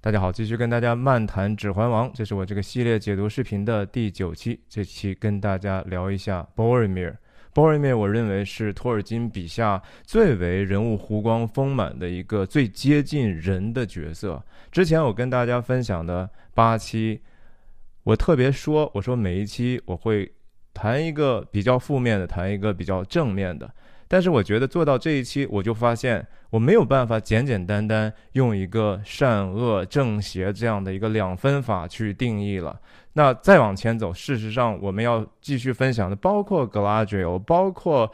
大家好，继续跟大家漫谈《指环王》，这是我这个系列解读视频的第九期。这期跟大家聊一下 Boromir。Boromir，我认为是托尔金笔下最为人物弧光丰满的一个最接近人的角色。之前我跟大家分享的八期，我特别说，我说每一期我会谈一个比较负面的，谈一个比较正面的。但是我觉得做到这一期，我就发现我没有办法简简单单用一个善恶正邪这样的一个两分法去定义了。那再往前走，事实上我们要继续分享的，包括 Galadriel，包括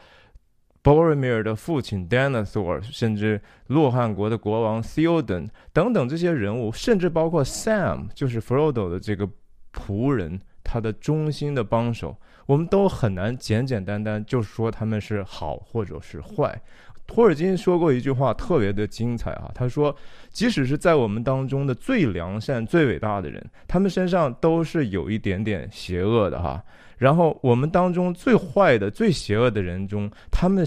Boromir 的父亲 Denethor，甚至洛汗国的国王 Theoden 等等这些人物，甚至包括 Sam，就是 Frodo 的这个仆人，他的忠心的帮手。我们都很难简简单单就说他们是好或者是坏。托尔金说过一句话特别的精彩啊，他说，即使是在我们当中的最良善、最伟大的人，他们身上都是有一点点邪恶的哈。然后我们当中最坏的、最邪恶的人中，他们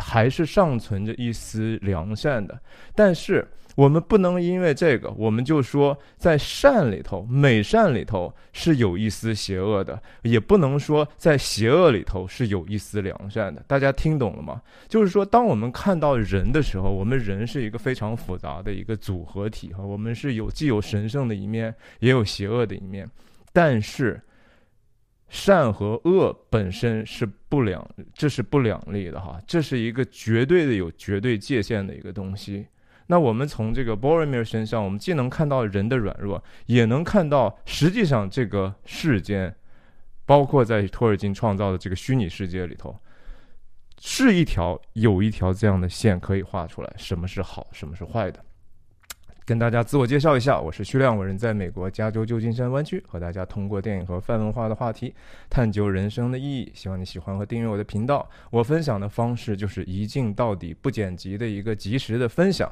还是尚存着一丝良善的，但是。我们不能因为这个，我们就说在善里头、美善里头是有一丝邪恶的，也不能说在邪恶里头是有一丝良善的。大家听懂了吗？就是说，当我们看到人的时候，我们人是一个非常复杂的一个组合体哈，我们是有既有神圣的一面，也有邪恶的一面。但是，善和恶本身是不两，这是不两立的哈，这是一个绝对的有绝对界限的一个东西。那我们从这个 Boromir 身上，我们既能看到人的软弱，也能看到实际上这个世间，包括在托尔金创造的这个虚拟世界里头，是一条有一条这样的线可以画出来，什么是好，什么是坏的。跟大家自我介绍一下，我是徐亮，我人在美国加州旧金山湾区，和大家通过电影和泛文化的话题，探究人生的意义。希望你喜欢和订阅我的频道。我分享的方式就是一镜到底，不剪辑的一个及时的分享。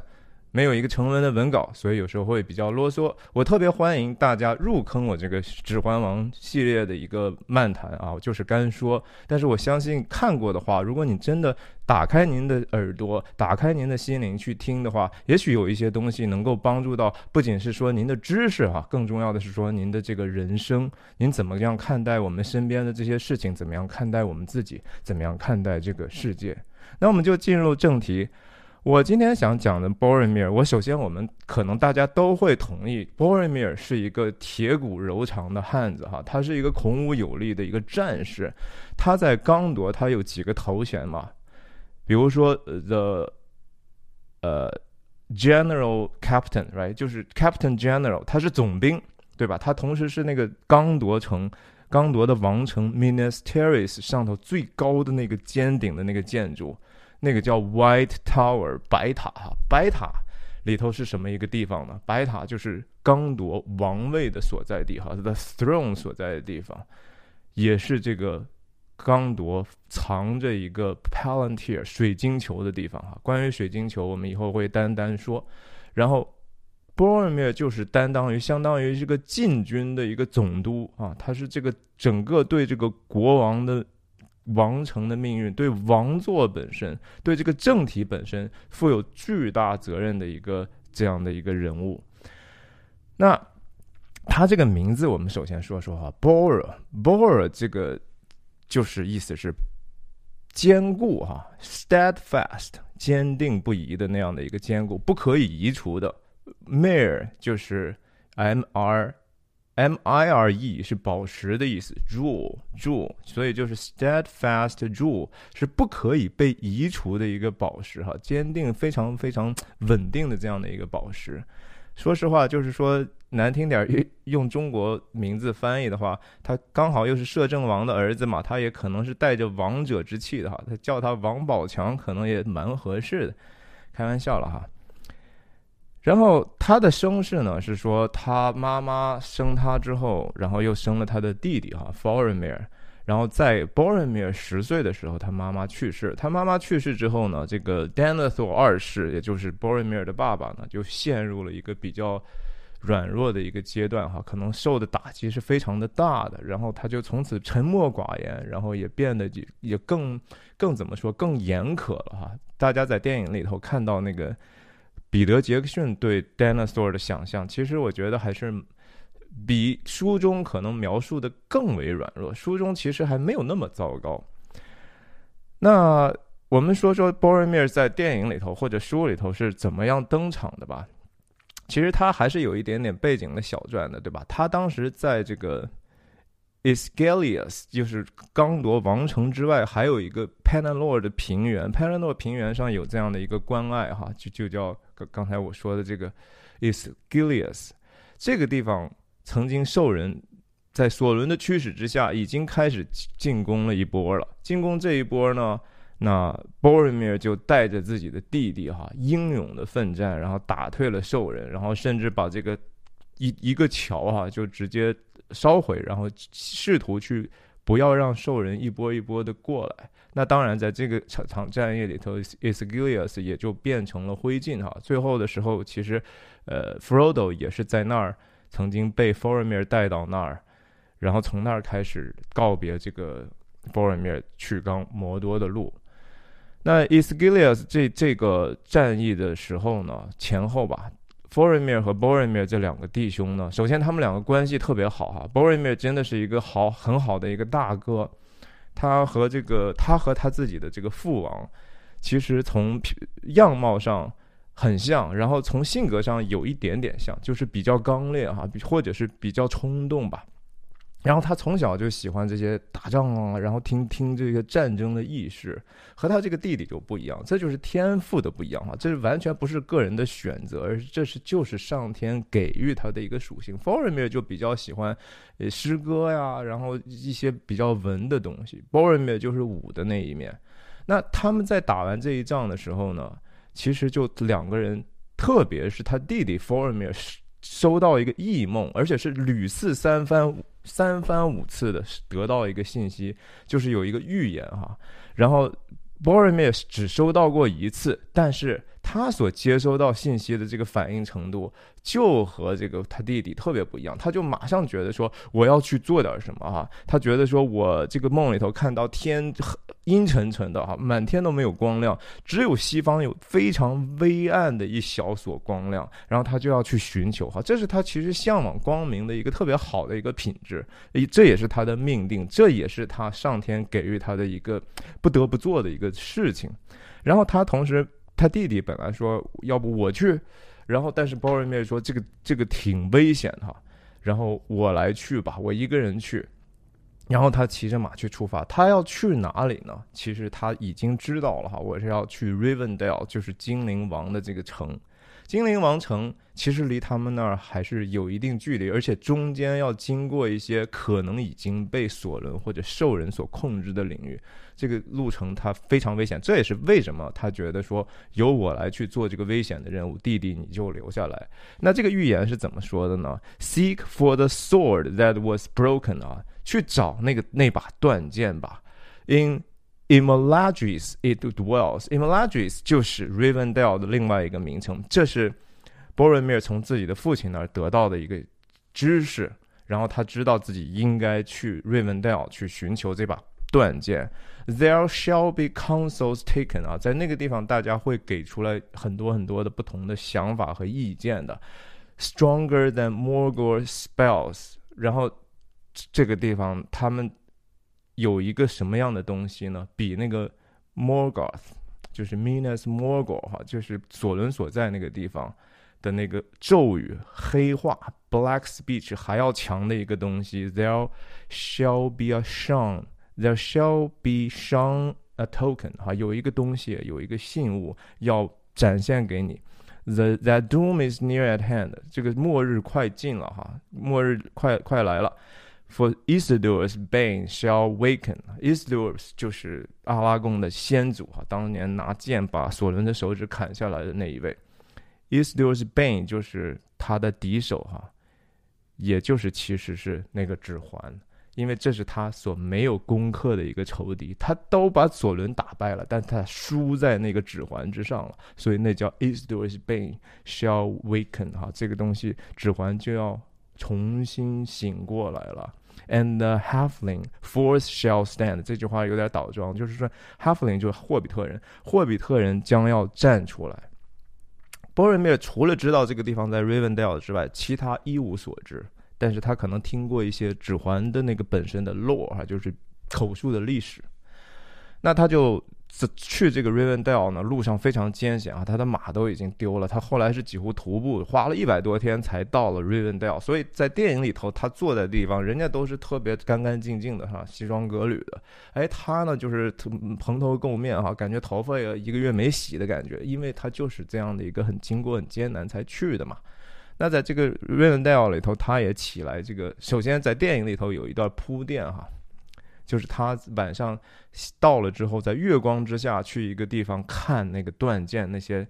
没有一个成文的文稿，所以有时候会比较啰嗦。我特别欢迎大家入坑我这个《指环王》系列的一个漫谈啊，就是干说。但是我相信看过的话，如果你真的打开您的耳朵，打开您的心灵去听的话，也许有一些东西能够帮助到，不仅是说您的知识哈，更重要的是说您的这个人生，您怎么样看待我们身边的这些事情，怎么样看待我们自己，怎么样看待这个世界。那我们就进入正题。我今天想讲的 Boromir，我首先我们可能大家都会同意，Boromir 是一个铁骨柔肠的汉子哈，他是一个孔武有力的一个战士，他在刚铎他有几个头衔嘛，比如说 the 呃 General Captain，right，就是 Captain General，他是总兵，对吧？他同时是那个刚铎城，刚铎的王城 Minas Tirith 上头最高的那个尖顶的那个建筑。那个叫 White Tower 白塔哈，白塔里头是什么一个地方呢？白塔就是刚铎王位的所在地哈，The Throne 所在的地方，也是这个刚铎藏着一个 Palantir 水晶球的地方哈。关于水晶球，我们以后会单单说。然后 Boromir 就是担当于相当于这个禁军的一个总督啊，他是这个整个对这个国王的。王城的命运，对王座本身，对这个政体本身负有巨大责任的一个这样的一个人物。那他这个名字，我们首先说说哈，Bor，Bor 这个就是意思是坚固哈，steadfast，坚定不移的那样的一个坚固，不可以移除的。Mir 就是 M R。M I R E 是宝石的意思，jewel，jewel，所以就是 steadfast jewel 是不可以被移除的一个宝石哈，坚定非常非常稳定的这样的一个宝石。说实话，就是说难听点，用用中国名字翻译的话，他刚好又是摄政王的儿子嘛，他也可能是带着王者之气的哈，他叫他王宝强可能也蛮合适的，开玩笑了哈。然后他的身世呢，是说他妈妈生他之后，然后又生了他的弟弟哈 f o r i m i r 然后在 Boromir 十岁的时候，他妈妈去世。他妈妈去世之后呢，这个 Denethor 二世，也就是 Boromir 的爸爸呢，就陷入了一个比较软弱的一个阶段哈，可能受的打击是非常的大的。然后他就从此沉默寡言，然后也变得也也更更怎么说更严苛了哈。大家在电影里头看到那个。彼得·杰克逊对 dinosaur 的想象，其实我觉得还是比书中可能描述的更为软弱。书中其实还没有那么糟糕。那我们说说 Boromir 在电影里头或者书里头是怎么样登场的吧？其实他还是有一点点背景的小传的，对吧？他当时在这个。iscalius 就是刚铎王城之外，还有一个 p a n a l o r 的平原。p a n a l o r 平原上有这样的一个关隘，哈，就就叫刚刚才我说的这个 i s g i l i u s。这个地方曾经兽人在索伦的驱使之下，已经开始进攻了一波了。进攻这一波呢，那 Boromir 就带着自己的弟弟，哈，英勇的奋战，然后打退了兽人，然后甚至把这个一一个桥，哈，就直接。烧毁，然后试图去不要让兽人一波一波的过来。那当然，在这个场场战役里头，Isgilius 也就变成了灰烬哈。最后的时候，其实，呃，Frodo 也是在那儿曾经被 Forimir 带到那儿，然后从那儿开始告别这个 Forimir 去刚摩多的路。那 Isgilius 这这个战役的时候呢，前后吧。Boromir 和 Boromir 这两个弟兄呢，首先他们两个关系特别好哈。Boromir 真的是一个好很好的一个大哥，他和这个他和他自己的这个父王，其实从样貌上很像，然后从性格上有一点点像，就是比较刚烈哈，或者是比较冲动吧。然后他从小就喜欢这些打仗啊，然后听听这个战争的意识，和他这个弟弟就不一样，这就是天赋的不一样啊，这是完全不是个人的选择，而是这是就是上天给予他的一个属性。f o r i m i r 就比较喜欢呃诗歌呀，然后一些比较文的东西 b o r i m i r 就是武的那一面。那他们在打完这一仗的时候呢，其实就两个人，特别是他弟弟 f o r i m i r 收到一个异梦，而且是屡次三番三番五次的得到一个信息，就是有一个预言哈。然后 Boromir 只收到过一次，但是他所接收到信息的这个反应程度，就和这个他弟弟特别不一样。他就马上觉得说，我要去做点什么哈。他觉得说我这个梦里头看到天。阴沉沉的哈，满天都没有光亮，只有西方有非常微暗的一小所光亮，然后他就要去寻求哈，这是他其实向往光明的一个特别好的一个品质，这也是他的命定，这也是他上天给予他的一个不得不做的一个事情。然后他同时，他弟弟本来说要不我去，然后但是包瑞面说这个这个挺危险哈，然后我来去吧，我一个人去。然后他骑着马去出发，他要去哪里呢？其实他已经知道了哈，我是要去 Rivendell，就是精灵王的这个城。精灵王城其实离他们那儿还是有一定距离，而且中间要经过一些可能已经被索伦或者兽人所控制的领域，这个路程它非常危险。这也是为什么他觉得说由我来去做这个危险的任务，弟弟你就留下来。那这个预言是怎么说的呢？Seek for the sword that was broken 啊。去找那个那把断剑吧。In Imladris it dwells. Imladris 就是 Rivendell 的另外一个名称。这是 Boromir 从自己的父亲那儿得到的一个知识，然后他知道自己应该去 Rivendell 去寻求这把断剑。There shall be counsels taken 啊，在那个地方大家会给出来很多很多的不同的想法和意见的。Stronger than Morgul spells，然后。这个地方他们有一个什么样的东西呢？比那个 Morgoth，就是 Minas Morgul 哈，就是索伦所在那个地方的那个咒语黑化 Black Speech 还要强的一个东西。There shall be a shown, there shall be shown a token 哈，有一个东西，有一个信物要展现给你。The that doom is near at hand，这个末日快近了哈，末日快快来了。For Isildur's bane shall waken. Isildur 就是阿拉贡的先祖哈，当年拿剑把索伦的手指砍下来的那一位。Isildur's bane 就是他的敌手哈，也就是其实是那个指环，因为这是他所没有攻克的一个仇敌，他都把索伦打败了，但他输在那个指环之上了，所以那叫 Isildur's bane shall waken 哈，这个东西指环就要重新醒过来了。And the halfling force shall stand。这句话有点倒装，就是说，halfling 就是霍比特人，霍比特人将要站出来。波瑞米尔除了知道这个地方在 Rivendell 之外，其他一无所知。但是他可能听过一些指环的那个本身的 lore 哈，就是口述的历史。那他就这去这个 Rivendell 呢，路上非常艰险啊，他的马都已经丢了。他后来是几乎徒步，花了一百多天才到了 Rivendell。所以在电影里头，他坐在地方，人家都是特别干干净净的哈，西装革履的。哎，他呢就是蓬头垢面哈，感觉头发也一个月没洗的感觉，因为他就是这样的一个很经过很艰难才去的嘛。那在这个 Rivendell 里头，他也起来这个，首先在电影里头有一段铺垫哈。就是他晚上到了之后，在月光之下去一个地方看那个断剑那些。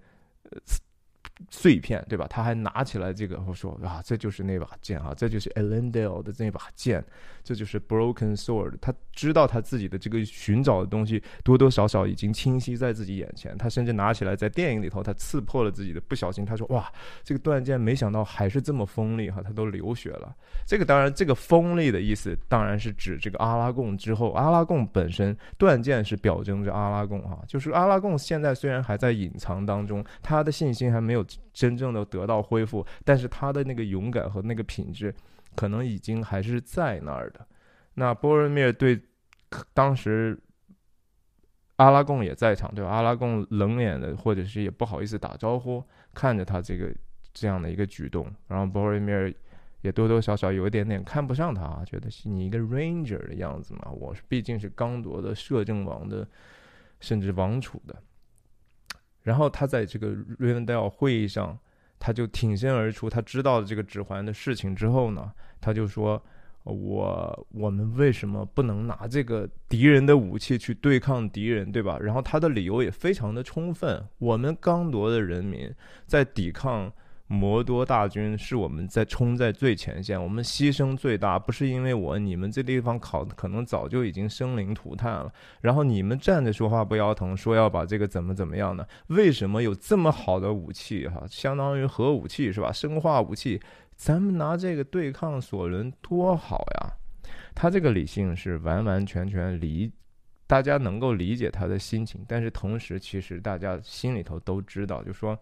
碎片，对吧？他还拿起来这个，我说啊，这就是那把剑啊，这就是 Elendil 的那把剑，这就是 Broken Sword。他知道他自己的这个寻找的东西多多少少已经清晰在自己眼前。他甚至拿起来，在电影里头，他刺破了自己的不小心。他说哇，这个断剑没想到还是这么锋利哈，他都流血了。这个当然，这个锋利的意思当然是指这个阿拉贡之后，阿拉贡本身断剑是表征着阿拉贡哈，就是阿拉贡现在虽然还在隐藏当中，他的信心还没有。真正的得到恢复，但是他的那个勇敢和那个品质，可能已经还是在那儿的。那波瑞米尔对当时阿拉贡也在场，对吧？阿拉贡冷脸的，或者是也不好意思打招呼，看着他这个这样的一个举动，然后波瑞米尔也多多少少有一点点看不上他，觉得是你一个 ranger 的样子嘛。我是毕竟是刚夺的摄政王的，甚至王储的。然后他在这个瑞文戴尔会议上，他就挺身而出。他知道了这个指环的事情之后呢，他就说：“我我们为什么不能拿这个敌人的武器去对抗敌人，对吧？”然后他的理由也非常的充分。我们刚铎的人民在抵抗。摩多大军是我们在冲在最前线，我们牺牲最大，不是因为我，你们这地方考可能早就已经生灵涂炭了。然后你们站着说话不腰疼，说要把这个怎么怎么样呢？为什么有这么好的武器？哈，相当于核武器是吧？生化武器，咱们拿这个对抗索伦多好呀！他这个理性是完完全全理，大家能够理解他的心情，但是同时其实大家心里头都知道，就说。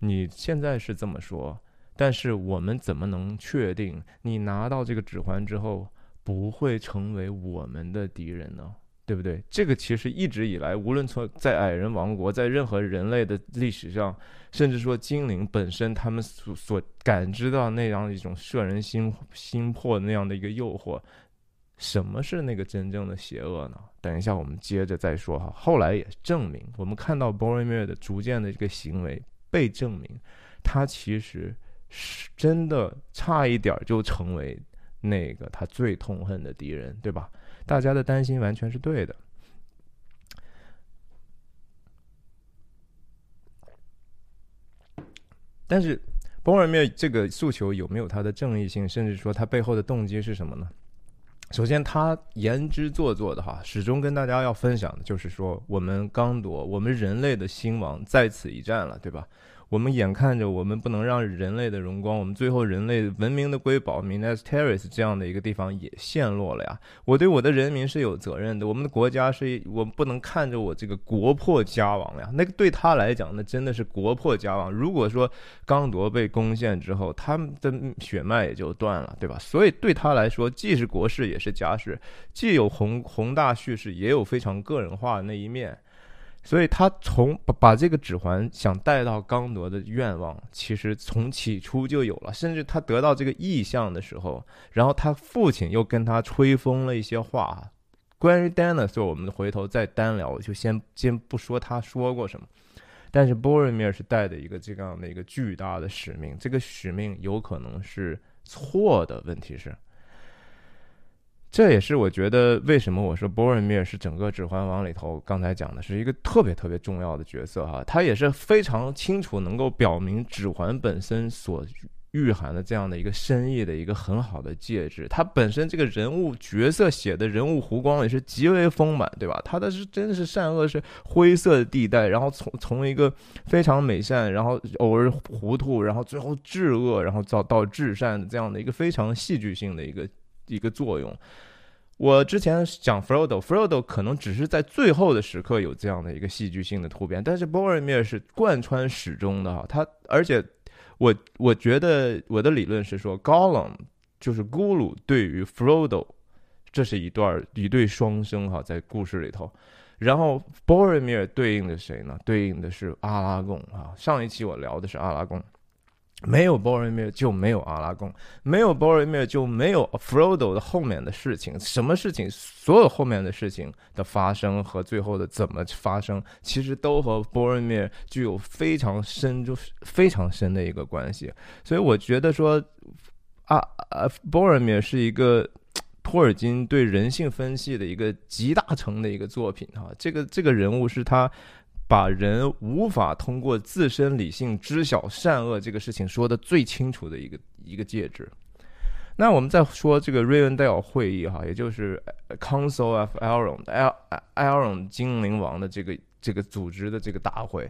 你现在是这么说，但是我们怎么能确定你拿到这个指环之后不会成为我们的敌人呢？对不对？这个其实一直以来，无论从在矮人王国，在任何人类的历史上，甚至说精灵本身，他们所所感知到那样一种摄人心心魄那样的一个诱惑，什么是那个真正的邪恶呢？等一下我们接着再说哈。后来也证明，我们看到 Boromir 的逐渐的这个行为。被证明，他其实是真的差一点就成为那个他最痛恨的敌人，对吧？大家的担心完全是对的。但是，波尔灭这个诉求有没有他的正义性，甚至说他背后的动机是什么呢？首先，他言之做作的哈，始终跟大家要分享的就是说，我们刚夺，我们人类的兴亡在此一战了，对吧？我们眼看着我们不能让人类的荣光，我们最后人类文明的瑰宝 Minas Terrace 这样的一个地方也陷落了呀。我对我的人民是有责任的，我们的国家是我不能看着我这个国破家亡呀。那个对他来讲，那真的是国破家亡。如果说刚铎被攻陷之后，他们的血脉也就断了，对吧？所以对他来说，既是国事也是家事，既有宏宏大叙事，也有非常个人化的那一面。所以他从把把这个指环想带到刚铎的愿望，其实从起初就有了。甚至他得到这个意向的时候，然后他父亲又跟他吹风了一些话。关于 Dinosaur，我们回头再单聊，我就先先不说他说过什么。但是 Boromir 是带着一个这样的一个巨大的使命，这个使命有可能是错的。问题是。这也是我觉得为什么我说波尔米尔是整个《指环王》里头刚才讲的是一个特别特别重要的角色哈，他也是非常清楚能够表明指环本身所蕴含的这样的一个深意的一个很好的介质。他本身这个人物角色写的人物弧光也是极为丰满，对吧？他的是真的是善恶是灰色的地带，然后从从一个非常美善，然后偶尔糊涂，然后最后至恶，然后到到至善这样的一个非常戏剧性的一个。一个作用，我之前讲 Frodo，Frodo 可能只是在最后的时刻有这样的一个戏剧性的突变，但是 Boromir 是贯穿始终的哈。他而且我我觉得我的理论是说，Gollum 就是咕噜对于 Frodo，这是一段一对双生哈，在故事里头。然后 Boromir 对应的谁呢？对应的是阿拉贡啊。上一期我聊的是阿拉贡。没有 Boromir 就没有阿拉贡，没有 Boromir 就没有 Frodo 的后面的事情。什么事情？所有后面的事情的发生和最后的怎么发生，其实都和 Boromir 具有非常深、就是非常深的一个关系。所以我觉得说，啊啊，Boromir 是一个托尔金对人性分析的一个集大成的一个作品哈。这个这个人物是他。把人无法通过自身理性知晓善恶这个事情说的最清楚的一个一个介质。那我们再说这个瑞恩戴尔会议哈，也就是 Council of Elrond，艾尔隆精灵王的这个这个组织的这个大会。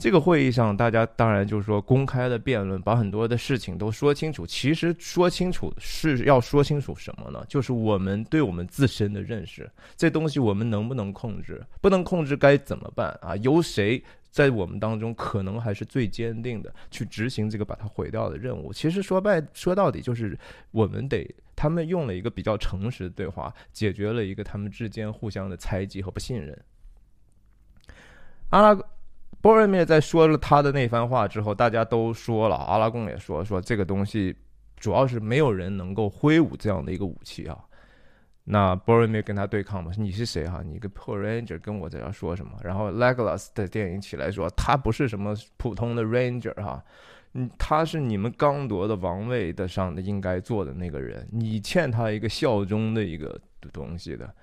这个会议上，大家当然就是说公开的辩论，把很多的事情都说清楚。其实说清楚是要说清楚什么呢？就是我们对我们自身的认识，这东西我们能不能控制？不能控制该怎么办啊？由谁在我们当中可能还是最坚定的去执行这个把它毁掉的任务？其实说白说到底，就是我们得他们用了一个比较诚实的对话，解决了一个他们之间互相的猜忌和不信任。阿拉。波尔灭在说了他的那番话之后，大家都说了，阿拉贡也说说这个东西，主要是没有人能够挥舞这样的一个武器啊。那波尔灭跟他对抗嘛，你是谁哈？你个破 ranger 跟我在这说什么？然后 Legolas 的电影起来说，他不是什么普通的 ranger 哈，嗯，他是你们刚夺的王位的上的应该做的那个人，你欠他一个效忠的一个东西的。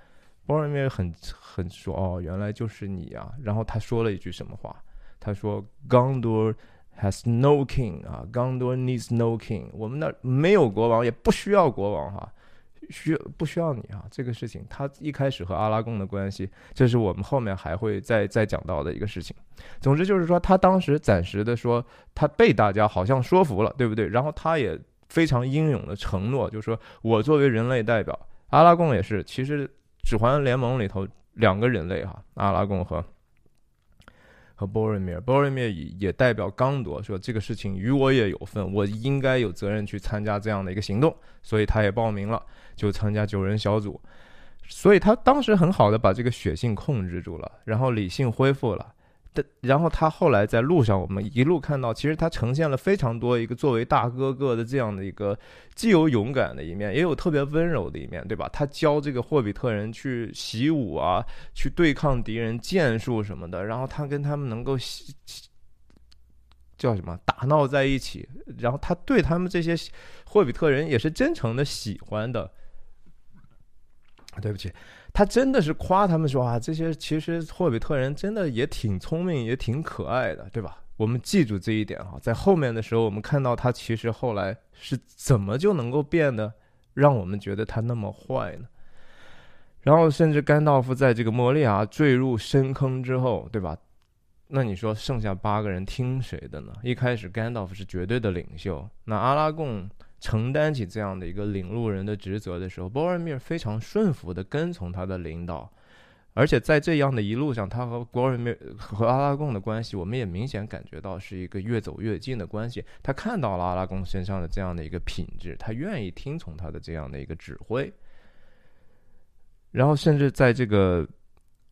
波尔灭很很说哦，原来就是你啊。然后他说了一句什么话？他说：“Gondor has no king 啊，Gondor needs no king。我们那没有国王，也不需要国王哈，需不需要你啊？这个事情，他一开始和阿拉贡的关系，这是我们后面还会再再讲到的一个事情。总之就是说，他当时暂时的说，他被大家好像说服了，对不对？然后他也非常英勇的承诺，就是说我作为人类代表，阿拉贡也是。其实指环联盟里头两个人类哈，阿拉贡和。”和 Boromir，Boromir 也也代表刚铎说这个事情与我也有份，我应该有责任去参加这样的一个行动，所以他也报名了，就参加九人小组，所以他当时很好的把这个血性控制住了，然后理性恢复了。然后他后来在路上，我们一路看到，其实他呈现了非常多一个作为大哥哥的这样的一个，既有勇敢的一面，也有特别温柔的一面，对吧？他教这个霍比特人去习武啊，去对抗敌人剑术什么的，然后他跟他们能够叫什么打闹在一起，然后他对他们这些霍比特人也是真诚的喜欢的。对不起。他真的是夸他们说啊，这些其实霍比特人真的也挺聪明，也挺可爱的，对吧？我们记住这一点哈，在后面的时候，我们看到他其实后来是怎么就能够变得让我们觉得他那么坏呢？然后甚至甘道夫在这个莫利亚坠入深坑之后，对吧？那你说剩下八个人听谁的呢？一开始甘道夫是绝对的领袖，那阿拉贡。承担起这样的一个领路人的职责的时候，波尔米尔非常顺服的跟从他的领导，而且在这样的一路上，他和波尔米尔和阿拉贡的关系，我们也明显感觉到是一个越走越近的关系。他看到了阿拉贡身上的这样的一个品质，他愿意听从他的这样的一个指挥。然后，甚至在这个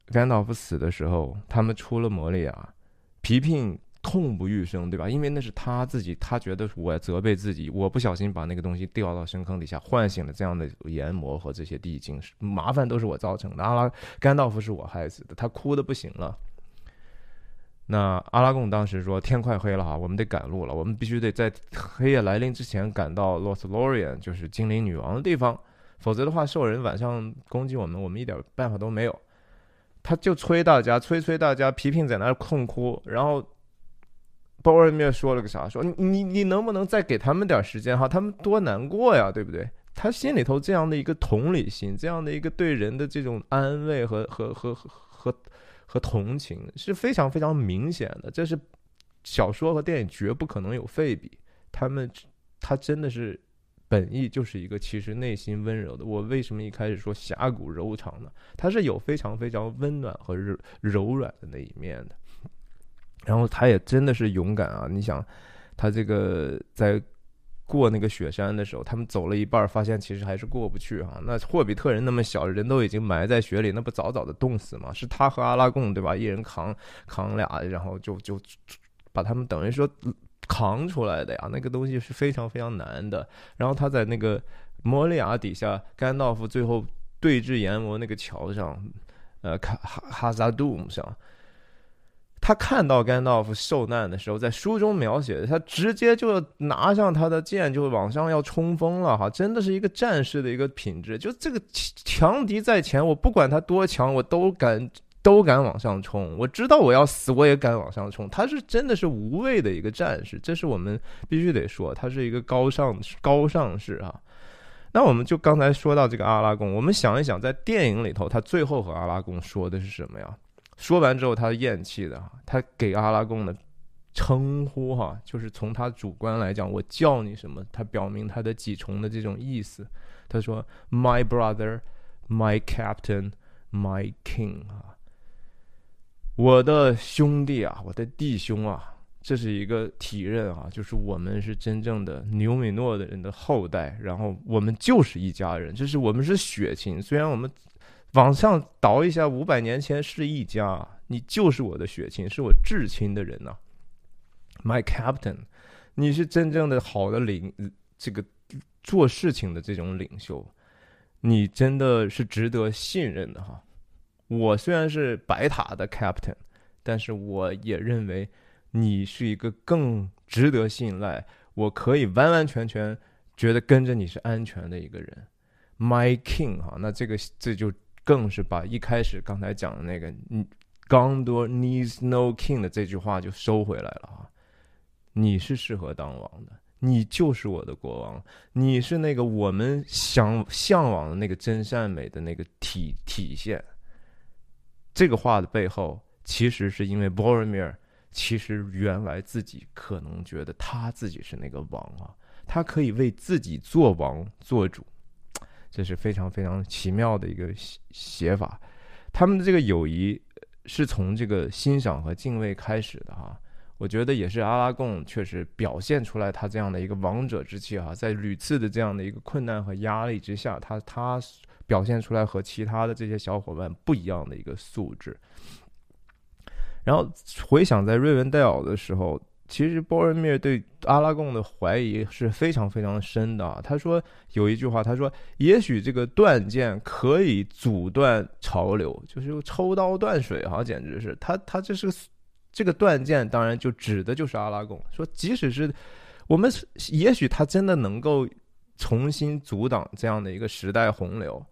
甘道夫死的时候，他们出了摩利亚，皮聘。痛不欲生，对吧？因为那是他自己，他觉得我责备自己，我不小心把那个东西掉到深坑底下，唤醒了这样的炎魔和这些地精，麻烦都是我造成的。阿拉甘道夫是我害死的，他哭的不行了。那阿拉贡当时说：“天快黑了哈，我们得赶路了，我们必须得在黑夜来临之前赶到 Lothlorien，就是精灵女王的地方，否则的话，兽人晚上攻击我们，我们一点办法都没有。”他就催大家，催催大家，皮聘在那儿痛哭，然后。鲍尔面说了个啥？说你你能不能再给他们点时间哈？他们多难过呀，对不对？他心里头这样的一个同理心，这样的一个对人的这种安慰和和和和和同情是非常非常明显的。这是小说和电影绝不可能有废笔。他们他真的是本意就是一个其实内心温柔的。我为什么一开始说侠骨柔肠呢？他是有非常非常温暖和柔柔软的那一面的。然后他也真的是勇敢啊！你想，他这个在过那个雪山的时候，他们走了一半，发现其实还是过不去哈。那霍比特人那么小，人都已经埋在雪里，那不早早的冻死吗？是他和阿拉贡对吧？一人扛扛俩，然后就就把他们等于说扛出来的呀。那个东西是非常非常难的。然后他在那个摩利亚底下，甘道夫最后对峙阎魔那个桥上，呃，哈哈哈萨杜姆上。他看到甘道夫受难的时候，在书中描写的，他直接就拿上他的剑，就往上要冲锋了哈，真的是一个战士的一个品质。就这个强敌在前，我不管他多强，我都敢都敢往上冲。我知道我要死，我也敢往上冲。他是真的是无畏的一个战士，这是我们必须得说，他是一个高尚高尚士啊。那我们就刚才说到这个阿拉贡，我们想一想，在电影里头，他最后和阿拉贡说的是什么呀？说完之后，他厌弃的，他给阿拉贡的称呼哈，就是从他主观来讲，我叫你什么，他表明他的几重的这种意思。他说：“My brother, my captain, my king 啊，我的兄弟啊，我的弟兄啊，这是一个体认啊，就是我们是真正的牛米诺的人的后代，然后我们就是一家人，就是我们是血亲，虽然我们。”往上倒一下，五百年前是一家，你就是我的血亲，是我至亲的人呐。My captain，你是真正的好的领，这个做事情的这种领袖，你真的是值得信任的哈。我虽然是白塔的 captain，但是我也认为你是一个更值得信赖，我可以完完全全觉得跟着你是安全的一个人。My king，哈，那这个这就。更是把一开始刚才讲的那个“嗯，刚多 needs no king” 的这句话就收回来了啊！你是适合当王的，你就是我的国王，你是那个我们想向往的那个真善美的那个体体现。这个话的背后，其实是因为 Boromir 其实原来自己可能觉得他自己是那个王啊，他可以为自己做王做主。这是非常非常奇妙的一个写写法，他们的这个友谊是从这个欣赏和敬畏开始的哈。我觉得也是阿拉贡确实表现出来他这样的一个王者之气哈，在屡次的这样的一个困难和压力之下，他他表现出来和其他的这些小伙伴不一样的一个素质。然后回想在瑞文戴尔的时候。其实波尔密尔对阿拉贡的怀疑是非常非常深的啊。他说有一句话，他说：“也许这个断剑可以阻断潮流，就是抽刀断水哈，简直是他他这是这个断剑，当然就指的就是阿拉贡。说即使是我们，也许他真的能够重新阻挡这样的一个时代洪流，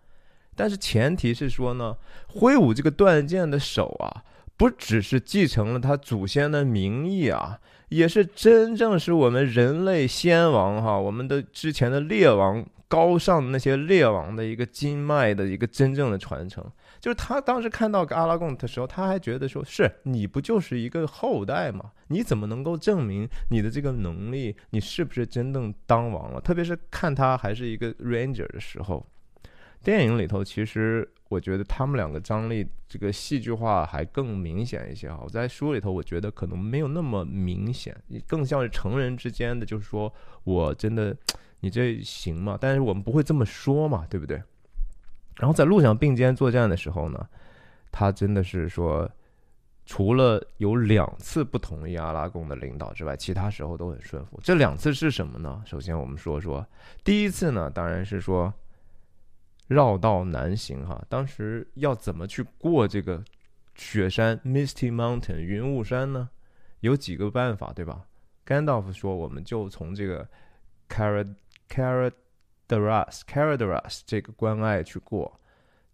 但是前提是说呢，挥舞这个断剑的手啊，不只是继承了他祖先的名义啊。”也是真正是我们人类先王哈，我们的之前的列王高尚的那些列王的一个经脉的一个真正的传承。就是他当时看到阿拉贡的时候，他还觉得说是你不就是一个后代吗？你怎么能够证明你的这个能力？你是不是真正当王了？特别是看他还是一个 ranger 的时候。电影里头，其实我觉得他们两个张力这个戏剧化还更明显一些哈。我在书里头，我觉得可能没有那么明显，更像是成人之间的，就是说我真的，你这行吗？但是我们不会这么说嘛，对不对？然后在路上并肩作战的时候呢，他真的是说，除了有两次不同意阿拉贡的领导之外，其他时候都很顺服。这两次是什么呢？首先我们说说，第一次呢，当然是说。绕道难行哈，当时要怎么去过这个雪山 Misty Mountain 云雾山呢？有几个办法，对吧？甘道夫说，我们就从这个 Cara Cara d r a s Cara d r a s 这个关隘去过，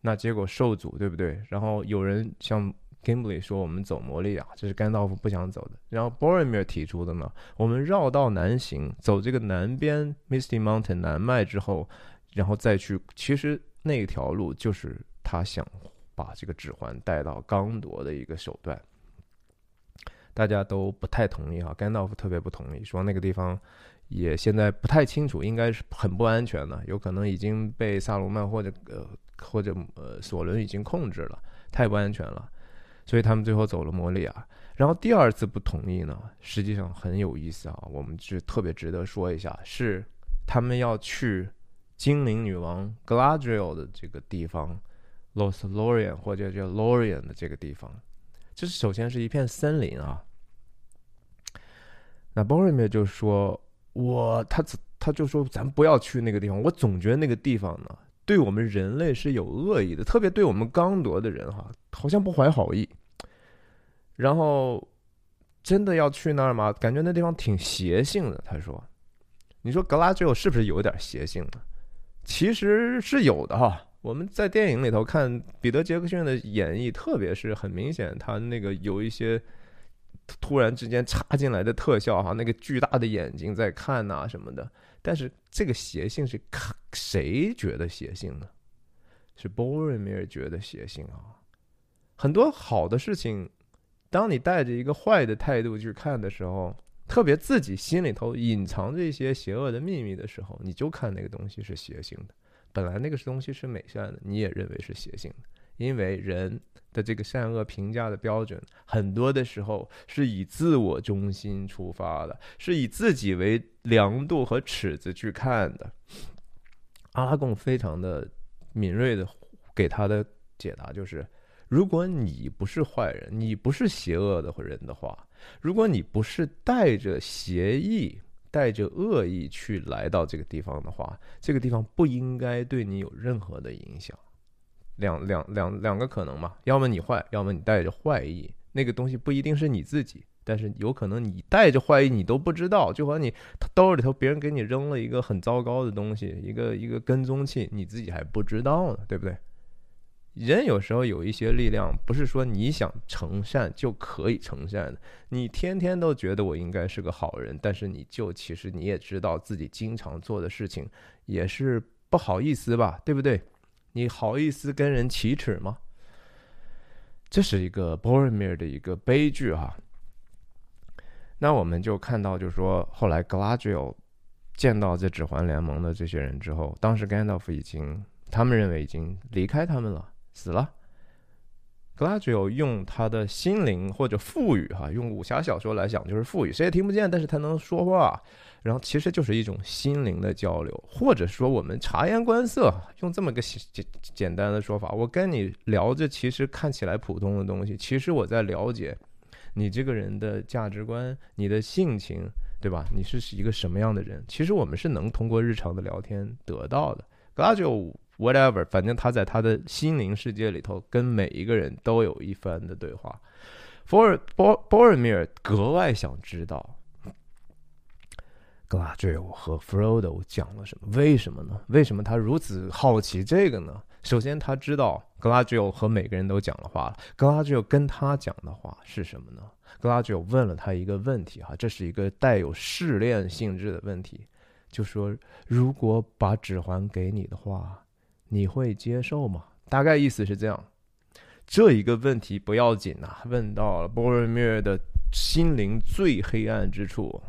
那结果受阻，对不对？然后有人像 Gimli 说，我们走魔力啊，这是甘道夫不想走的。然后 Boromir 提出的呢，我们绕道南行，走这个南边 Misty Mountain 南脉之后。然后再去，其实那条路就是他想把这个指环带到刚铎的一个手段。大家都不太同意啊，甘道夫特别不同意，说那个地方也现在不太清楚，应该是很不安全的，有可能已经被萨鲁曼或者呃或者呃索伦已经控制了，太不安全了，所以他们最后走了摩利亚。然后第二次不同意呢，实际上很有意思啊，我们是特别值得说一下，是他们要去精灵女王 Gladriel 的这个地方，Los Lorien 或者叫 Lorien 的这个地方，这是首先是一片森林啊。那 Boromir 就说：“我他他就说咱不要去那个地方，我总觉得那个地方呢，对我们人类是有恶意的，特别对我们刚铎的人哈，好像不怀好意。然后真的要去那儿吗？感觉那地方挺邪性的。他说，你说格拉吉欧是不是有点邪性呢？其实是有的哈。我们在电影里头看彼得杰克逊的演绎，特别是很明显，他那个有一些。”突然之间插进来的特效哈，那个巨大的眼睛在看呐什么的，但是这个邪性是看谁觉得邪性呢？是 Boromir 觉得邪性啊。很多好的事情，当你带着一个坏的态度去看的时候，特别自己心里头隐藏着一些邪恶的秘密的时候，你就看那个东西是邪性的。本来那个东西是美善的，你也认为是邪性的，因为人。的这个善恶评价的标准，很多的时候是以自我中心出发的，是以自己为量度和尺子去看的。阿拉贡非常的敏锐的给他的解答就是：如果你不是坏人，你不是邪恶的人的话，如果你不是带着邪意、带着恶意去来到这个地方的话，这个地方不应该对你有任何的影响。两两两两个可能嘛，要么你坏，要么你带着坏意。那个东西不一定是你自己，但是有可能你带着坏意，你都不知道。就和你兜里头别人给你扔了一个很糟糕的东西，一个一个跟踪器，你自己还不知道呢，对不对？人有时候有一些力量，不是说你想成善就可以成善的。你天天都觉得我应该是个好人，但是你就其实你也知道自己经常做的事情也是不好意思吧，对不对？你好意思跟人启齿吗？这是一个 Boromir 的一个悲剧哈。那我们就看到，就是说，后来 Galadriel 见到这指环联盟的这些人之后，当时 Gandalf 已经，他们认为已经离开他们了，死了。Galadriel 用他的心灵或者赋予哈，用武侠小说来讲就是赋予，谁也听不见，但是他能说话。然后其实就是一种心灵的交流，或者说我们察言观色，用这么个简简单的说法，我跟你聊着，其实看起来普通的东西，其实我在了解你这个人的价值观、你的性情，对吧？你是一个什么样的人？其实我们是能通过日常的聊天得到的。g a d o whatever，反正他在他的心灵世界里头，跟每一个人都有一番的对话。For Bor Boromir 格外想知道。格拉吉欧和 Frodo 讲了什么？为什么呢？为什么他如此好奇这个呢？首先，他知道格拉吉欧和每个人都讲了话了。格拉吉欧跟他讲的话是什么呢？格拉吉欧问了他一个问题，哈，这是一个带有试炼性质的问题，就说：如果把指环给你的话，你会接受吗？大概意思是这样。这一个问题不要紧呐，问到了波尔米尔的心灵最黑暗之处。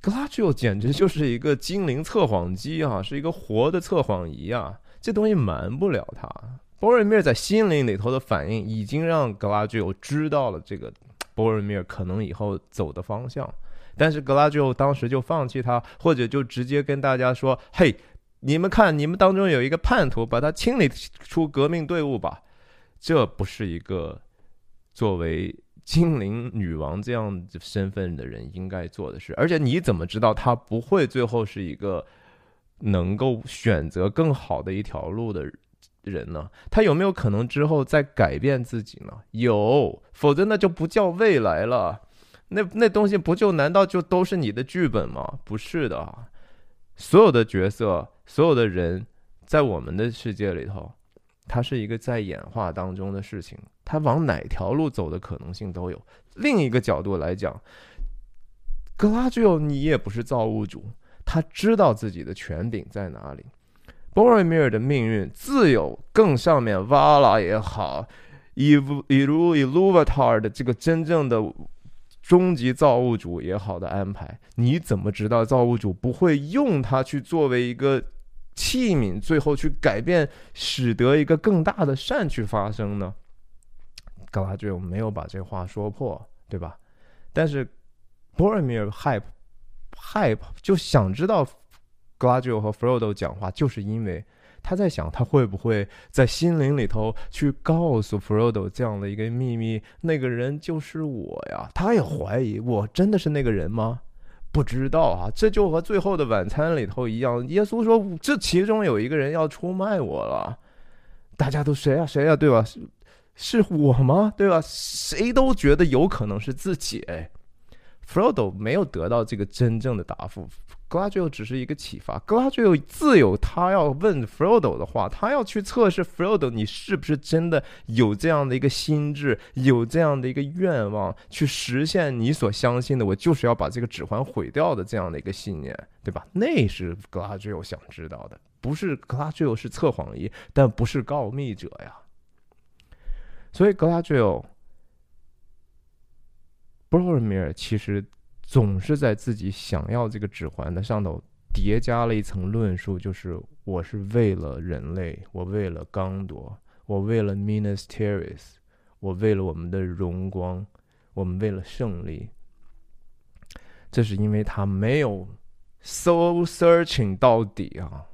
格拉吉欧简直就是一个精灵测谎机啊，是一个活的测谎仪啊！这东西瞒不了他。波尔米尔在心灵里头的反应，已经让格拉吉欧知道了这个波尔米尔可能以后走的方向。但是格拉吉欧当时就放弃他，或者就直接跟大家说：“嘿，你们看，你们当中有一个叛徒，把他清理出革命队伍吧。”这不是一个作为。精灵女王这样身份的人应该做的事，而且你怎么知道他不会最后是一个能够选择更好的一条路的人呢？他有没有可能之后再改变自己呢？有，否则那就不叫未来了。那那东西不就难道就都是你的剧本吗？不是的，所有的角色，所有的人，在我们的世界里头。它是一个在演化当中的事情，它往哪条路走的可能性都有。另一个角度来讲，格拉吉奥你也不是造物主，他知道自己的权柄在哪里。波瑞米尔的命运自有更上面瓦拉也好，伊伊鲁伊鲁瓦塔尔的这个真正的终极造物主也好的安排，你怎么知道造物主不会用它去作为一个器皿，最后去改变，使得一个更大的善去发生呢？格拉吉欧没有把这话说破，对吧？但是波尔米尔害害怕，就想知道格拉吉欧和弗罗多讲话，就是因为。他在想，他会不会在心灵里头去告诉 Frodo 这样的一个秘密？那个人就是我呀！他也怀疑，我真的是那个人吗？不知道啊！这就和《最后的晚餐》里头一样，耶稣说这其中有一个人要出卖我了。大家都谁啊？谁啊？对吧？是是我吗？对吧？谁都觉得有可能是自己。哎 Frodo 没有得到这个真正的答复。格拉吉欧只是一个启发，格拉吉欧自有他要问 Frodo 的话，他要去测试 Frodo，你是不是真的有这样的一个心智，有这样的一个愿望，去实现你所相信的，我就是要把这个指环毁掉的这样的一个信念，对吧？那是格拉吉欧想知道的，不是格拉吉欧是测谎仪，但不是告密者呀。所以格拉吉欧 b o r o m i r 其实。总是在自己想要这个指环的上头叠加了一层论述，就是我是为了人类，我为了刚铎，我为了 Minas Tirith，我为了我们的荣光，我们为了胜利。这是因为他没有 soul searching 到底啊，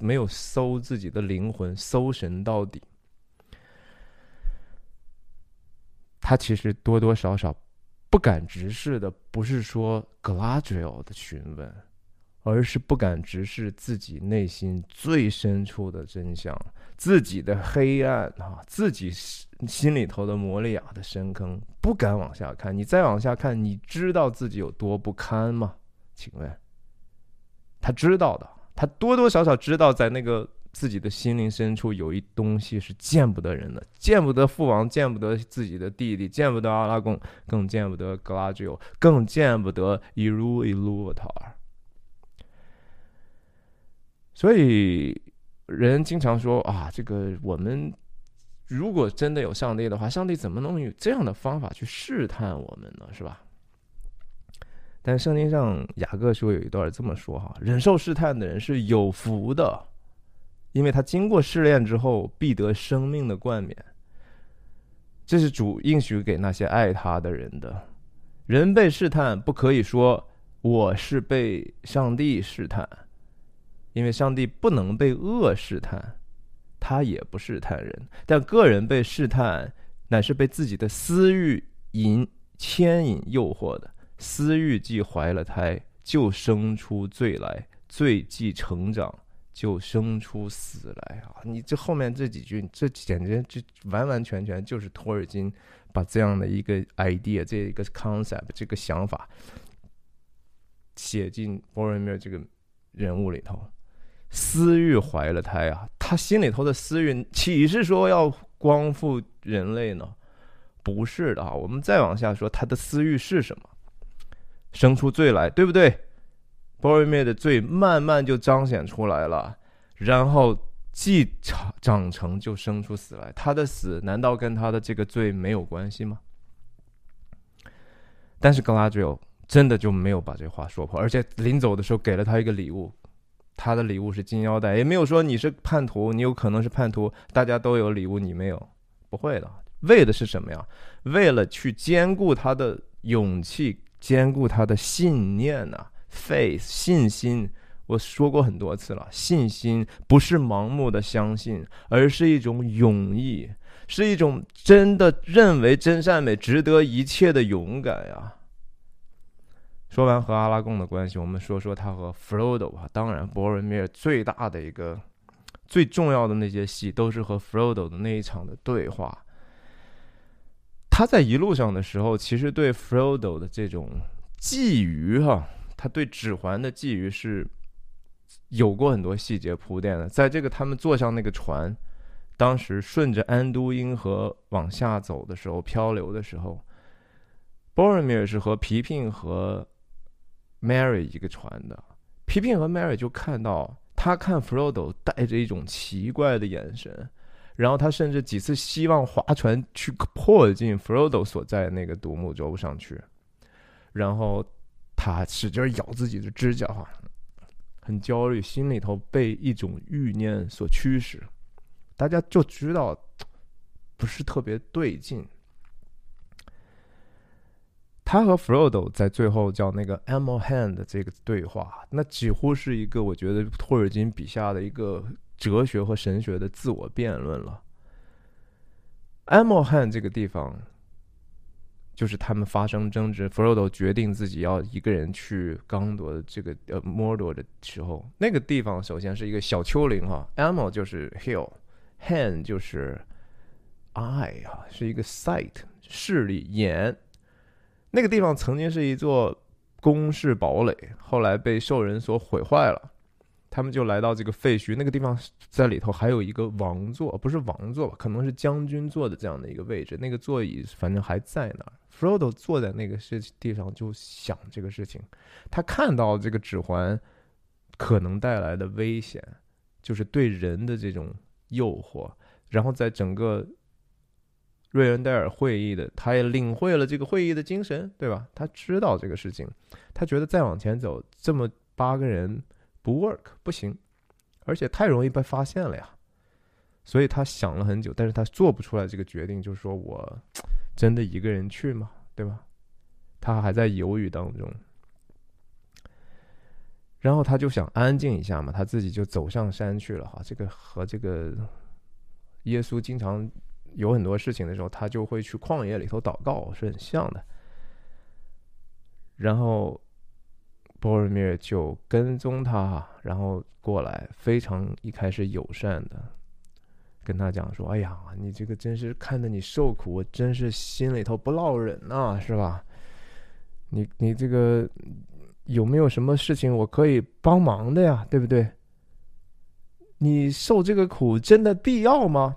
没有搜自己的灵魂，搜神到底。他其实多多少少。不敢直视的不是说 Gladriel 的询问，而是不敢直视自己内心最深处的真相，自己的黑暗啊，自己心里头的摩利亚的深坑，不敢往下看。你再往下看，你知道自己有多不堪吗？请问，他知道的，他多多少少知道，在那个。自己的心灵深处有一东西是见不得人的，见不得父王，见不得自己的弟弟，见不得阿拉贡，更见不得格拉吉欧，更见不得伊鲁伊鲁瓦塔尔。所以人经常说啊，这个我们如果真的有上帝的话，上帝怎么能用这样的方法去试探我们呢？是吧？但圣经上雅各书有一段这么说哈：忍受试探的人是有福的。因为他经过试炼之后，必得生命的冠冕。这是主应许给那些爱他的人的。人被试探，不可以说我是被上帝试探，因为上帝不能被恶试探，他也不试探人。但个人被试探，乃是被自己的私欲引牵引诱惑的。私欲既怀了胎，就生出罪来；罪既成长。就生出死来啊！你这后面这几句，这简直就完完全全就是托尔金把这样的一个 idea，这一个 concept，这个想法写进波瑞米尔这个人物里头。私欲怀了胎啊！他心里头的私欲岂是说要光复人类呢？不是的啊！我们再往下说，他的私欲是什么？生出罪来，对不对？波瑞灭的罪慢慢就彰显出来了，然后既长长成就生出死来。他的死难道跟他的这个罪没有关系吗？但是格拉吉欧真的就没有把这话说破，而且临走的时候给了他一个礼物，他的礼物是金腰带，也没有说你是叛徒，你有可能是叛徒，大家都有礼物，你没有，不会的。为的是什么呀？为了去兼顾他的勇气，兼顾他的信念呐。Faith 信心，我说过很多次了。信心不是盲目的相信，而是一种勇毅，是一种真的认为真善美值得一切的勇敢呀。说完和阿拉贡的关系，我们说说他和 Frodo 吧。当然，博瑞米尔最大的一个、最重要的那些戏，都是和 Frodo 的那一场的对话。他在一路上的时候，其实对 Frodo 的这种觊觎，哈。他对指环的觊觎是有过很多细节铺垫的。在这个他们坐上那个船，当时顺着安都因河往下走的时候，漂流的时候，，Boromir 是和皮聘和 Mary 一个船的。皮聘和 Mary 就看到他看 Frodo 带着一种奇怪的眼神，然后他甚至几次希望划船去迫近 Frodo 所在那个独木舟上去。然后他使劲咬自己的指甲，很焦虑，心里头被一种欲念所驱使，大家就知道不是特别对劲。他和 Frodo 在最后叫那个 Ammo Hand 这个对话，那几乎是一个我觉得托尔金笔下的一个哲学和神学的自我辩论了。Ammo Hand 这个地方，就是他们发生争执，Frodo 决定自己要一个人去刚夺这个呃 Mordor 的时候，那个地方首先是一个小丘陵哈，amo 就是 hill，han 就是 eye 啊，是一个 sight 视力眼。那个地方曾经是一座宫室堡垒，后来被兽人所毁坏了。他们就来到这个废墟，那个地方在里头还有一个王座，不是王座吧？可能是将军坐的这样的一个位置。那个座椅反正还在那儿。Frodo 坐在那个事地上就想这个事情，他看到这个指环可能带来的危险，就是对人的这种诱惑，然后在整个。瑞恩戴尔会议的，他也领会了这个会议的精神，对吧？他知道这个事情，他觉得再往前走，这么八个人不 work 不行，而且太容易被发现了呀。所以他想了很久，但是他做不出来这个决定，就是说我真的一个人去吗？对吧？他还在犹豫当中。然后他就想安静一下嘛，他自己就走上山去了哈。这个和这个耶稣经常。有很多事情的时候，他就会去旷野里头祷告，是很像的。然后波尔米尔就跟踪他，然后过来，非常一开始友善的跟他讲说：“哎呀，你这个真是看着你受苦，我真是心里头不落忍呐，是吧？你你这个有没有什么事情我可以帮忙的呀？对不对？你受这个苦真的必要吗？”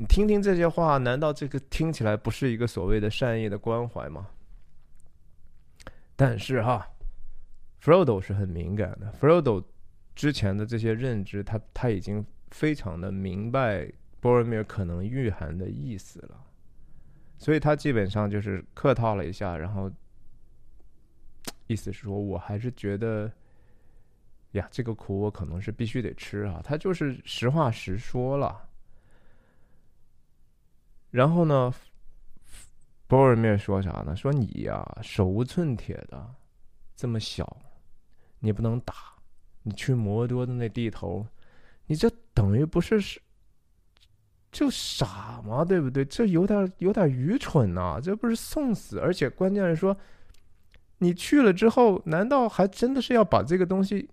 你听听这些话，难道这个听起来不是一个所谓的善意的关怀吗？但是哈，Frodo 是很敏感的。Frodo 之前的这些认知，他他已经非常的明白 Boromir 可能蕴含的意思了，所以他基本上就是客套了一下，然后意思是说我还是觉得呀，这个苦我可能是必须得吃啊。他就是实话实说了。然后呢，波尔米尔说啥呢？说你呀，手无寸铁的，这么小，你不能打。你去摩多的那地头，你这等于不是是就傻吗？对不对？这有点有点愚蠢呐！这不是送死，而且关键是说，你去了之后，难道还真的是要把这个东西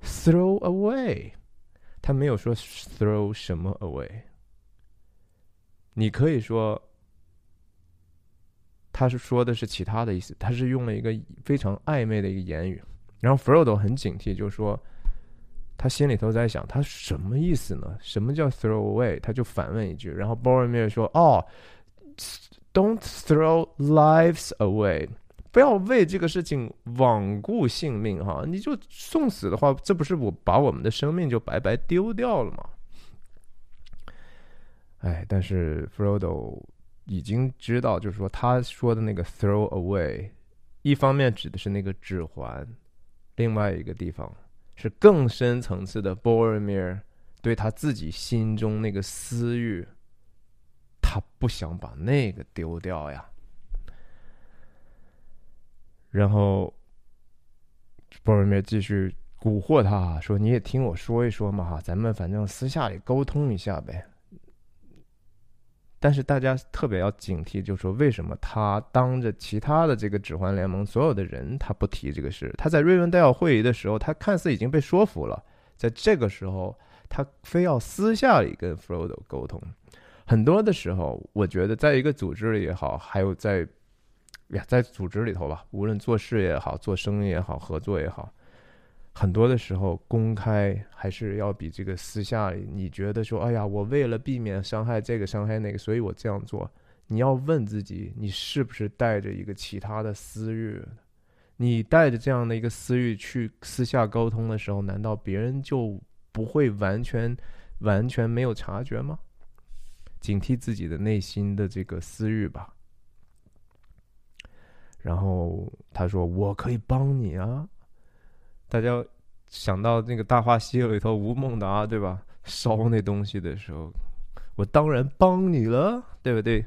throw away？他没有说 throw 什么 away。你可以说，他是说的是其他的意思，他是用了一个非常暧昧的一个言语。然后 Frodo 很警惕，就说他心里头在想，他什么意思呢？什么叫 throw away？他就反问一句。然后 Boromir 说：“哦，Don't throw lives away，不要为这个事情罔顾性命哈！你就送死的话，这不是我把我们的生命就白白丢掉了吗？”哎，但是 Frodo 已经知道，就是说他说的那个 throw away，一方面指的是那个指环，另外一个地方是更深层次的 Boromir 对他自己心中那个私欲，他不想把那个丢掉呀。然后 Boromir 继续蛊惑他说：“你也听我说一说嘛，哈，咱们反正私下里沟通一下呗。”但是大家特别要警惕，就是说，为什么他当着其他的这个指环联盟所有的人，他不提这个事？他在瑞文戴尔会议的时候，他看似已经被说服了，在这个时候，他非要私下里跟 Frodo 沟通。很多的时候，我觉得在一个组织里也好，还有在呀，在组织里头吧，无论做事也好，做生意也好，合作也好。很多的时候，公开还是要比这个私下里。你觉得说，哎呀，我为了避免伤害这个伤害那个，所以我这样做。你要问自己，你是不是带着一个其他的私欲？你带着这样的一个私欲去私下沟通的时候，难道别人就不会完全完全没有察觉吗？警惕自己的内心的这个私欲吧。然后他说：“我可以帮你啊。”大家想到那个《大话西游》里头吴孟达对吧？烧那东西的时候，我当然帮你了，对不对？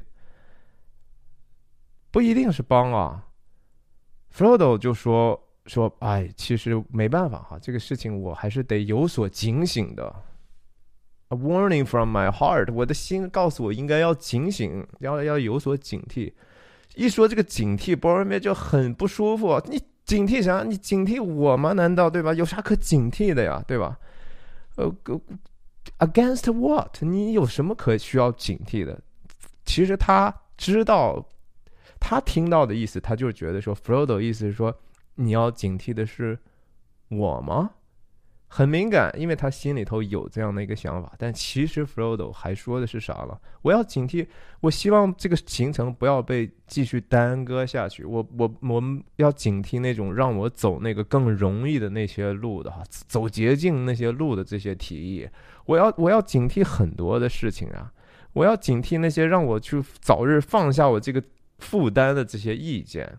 不一定是帮啊。Frodo 就说说：“哎，其实没办法哈，这个事情我还是得有所警醒的。” A warning from my heart，我的心告诉我应该要警醒，要要有所警惕。一说这个警惕，波尔梅就很不舒服。你警惕啥？你警惕我吗？难道对吧？有啥可警惕的呀？对吧？呃，against what？你有什么可需要警惕的？其实他知道，他听到的意思，他就觉得说，Frodo 意思是说，你要警惕的是我吗？很敏感，因为他心里头有这样的一个想法，但其实 Frodo 还说的是啥了？我要警惕，我希望这个行程不要被继续耽搁下去。我我我们要警惕那种让我走那个更容易的那些路的哈，走捷径那些路的这些提议。我要我要警惕很多的事情啊，我要警惕那些让我去早日放下我这个负担的这些意见，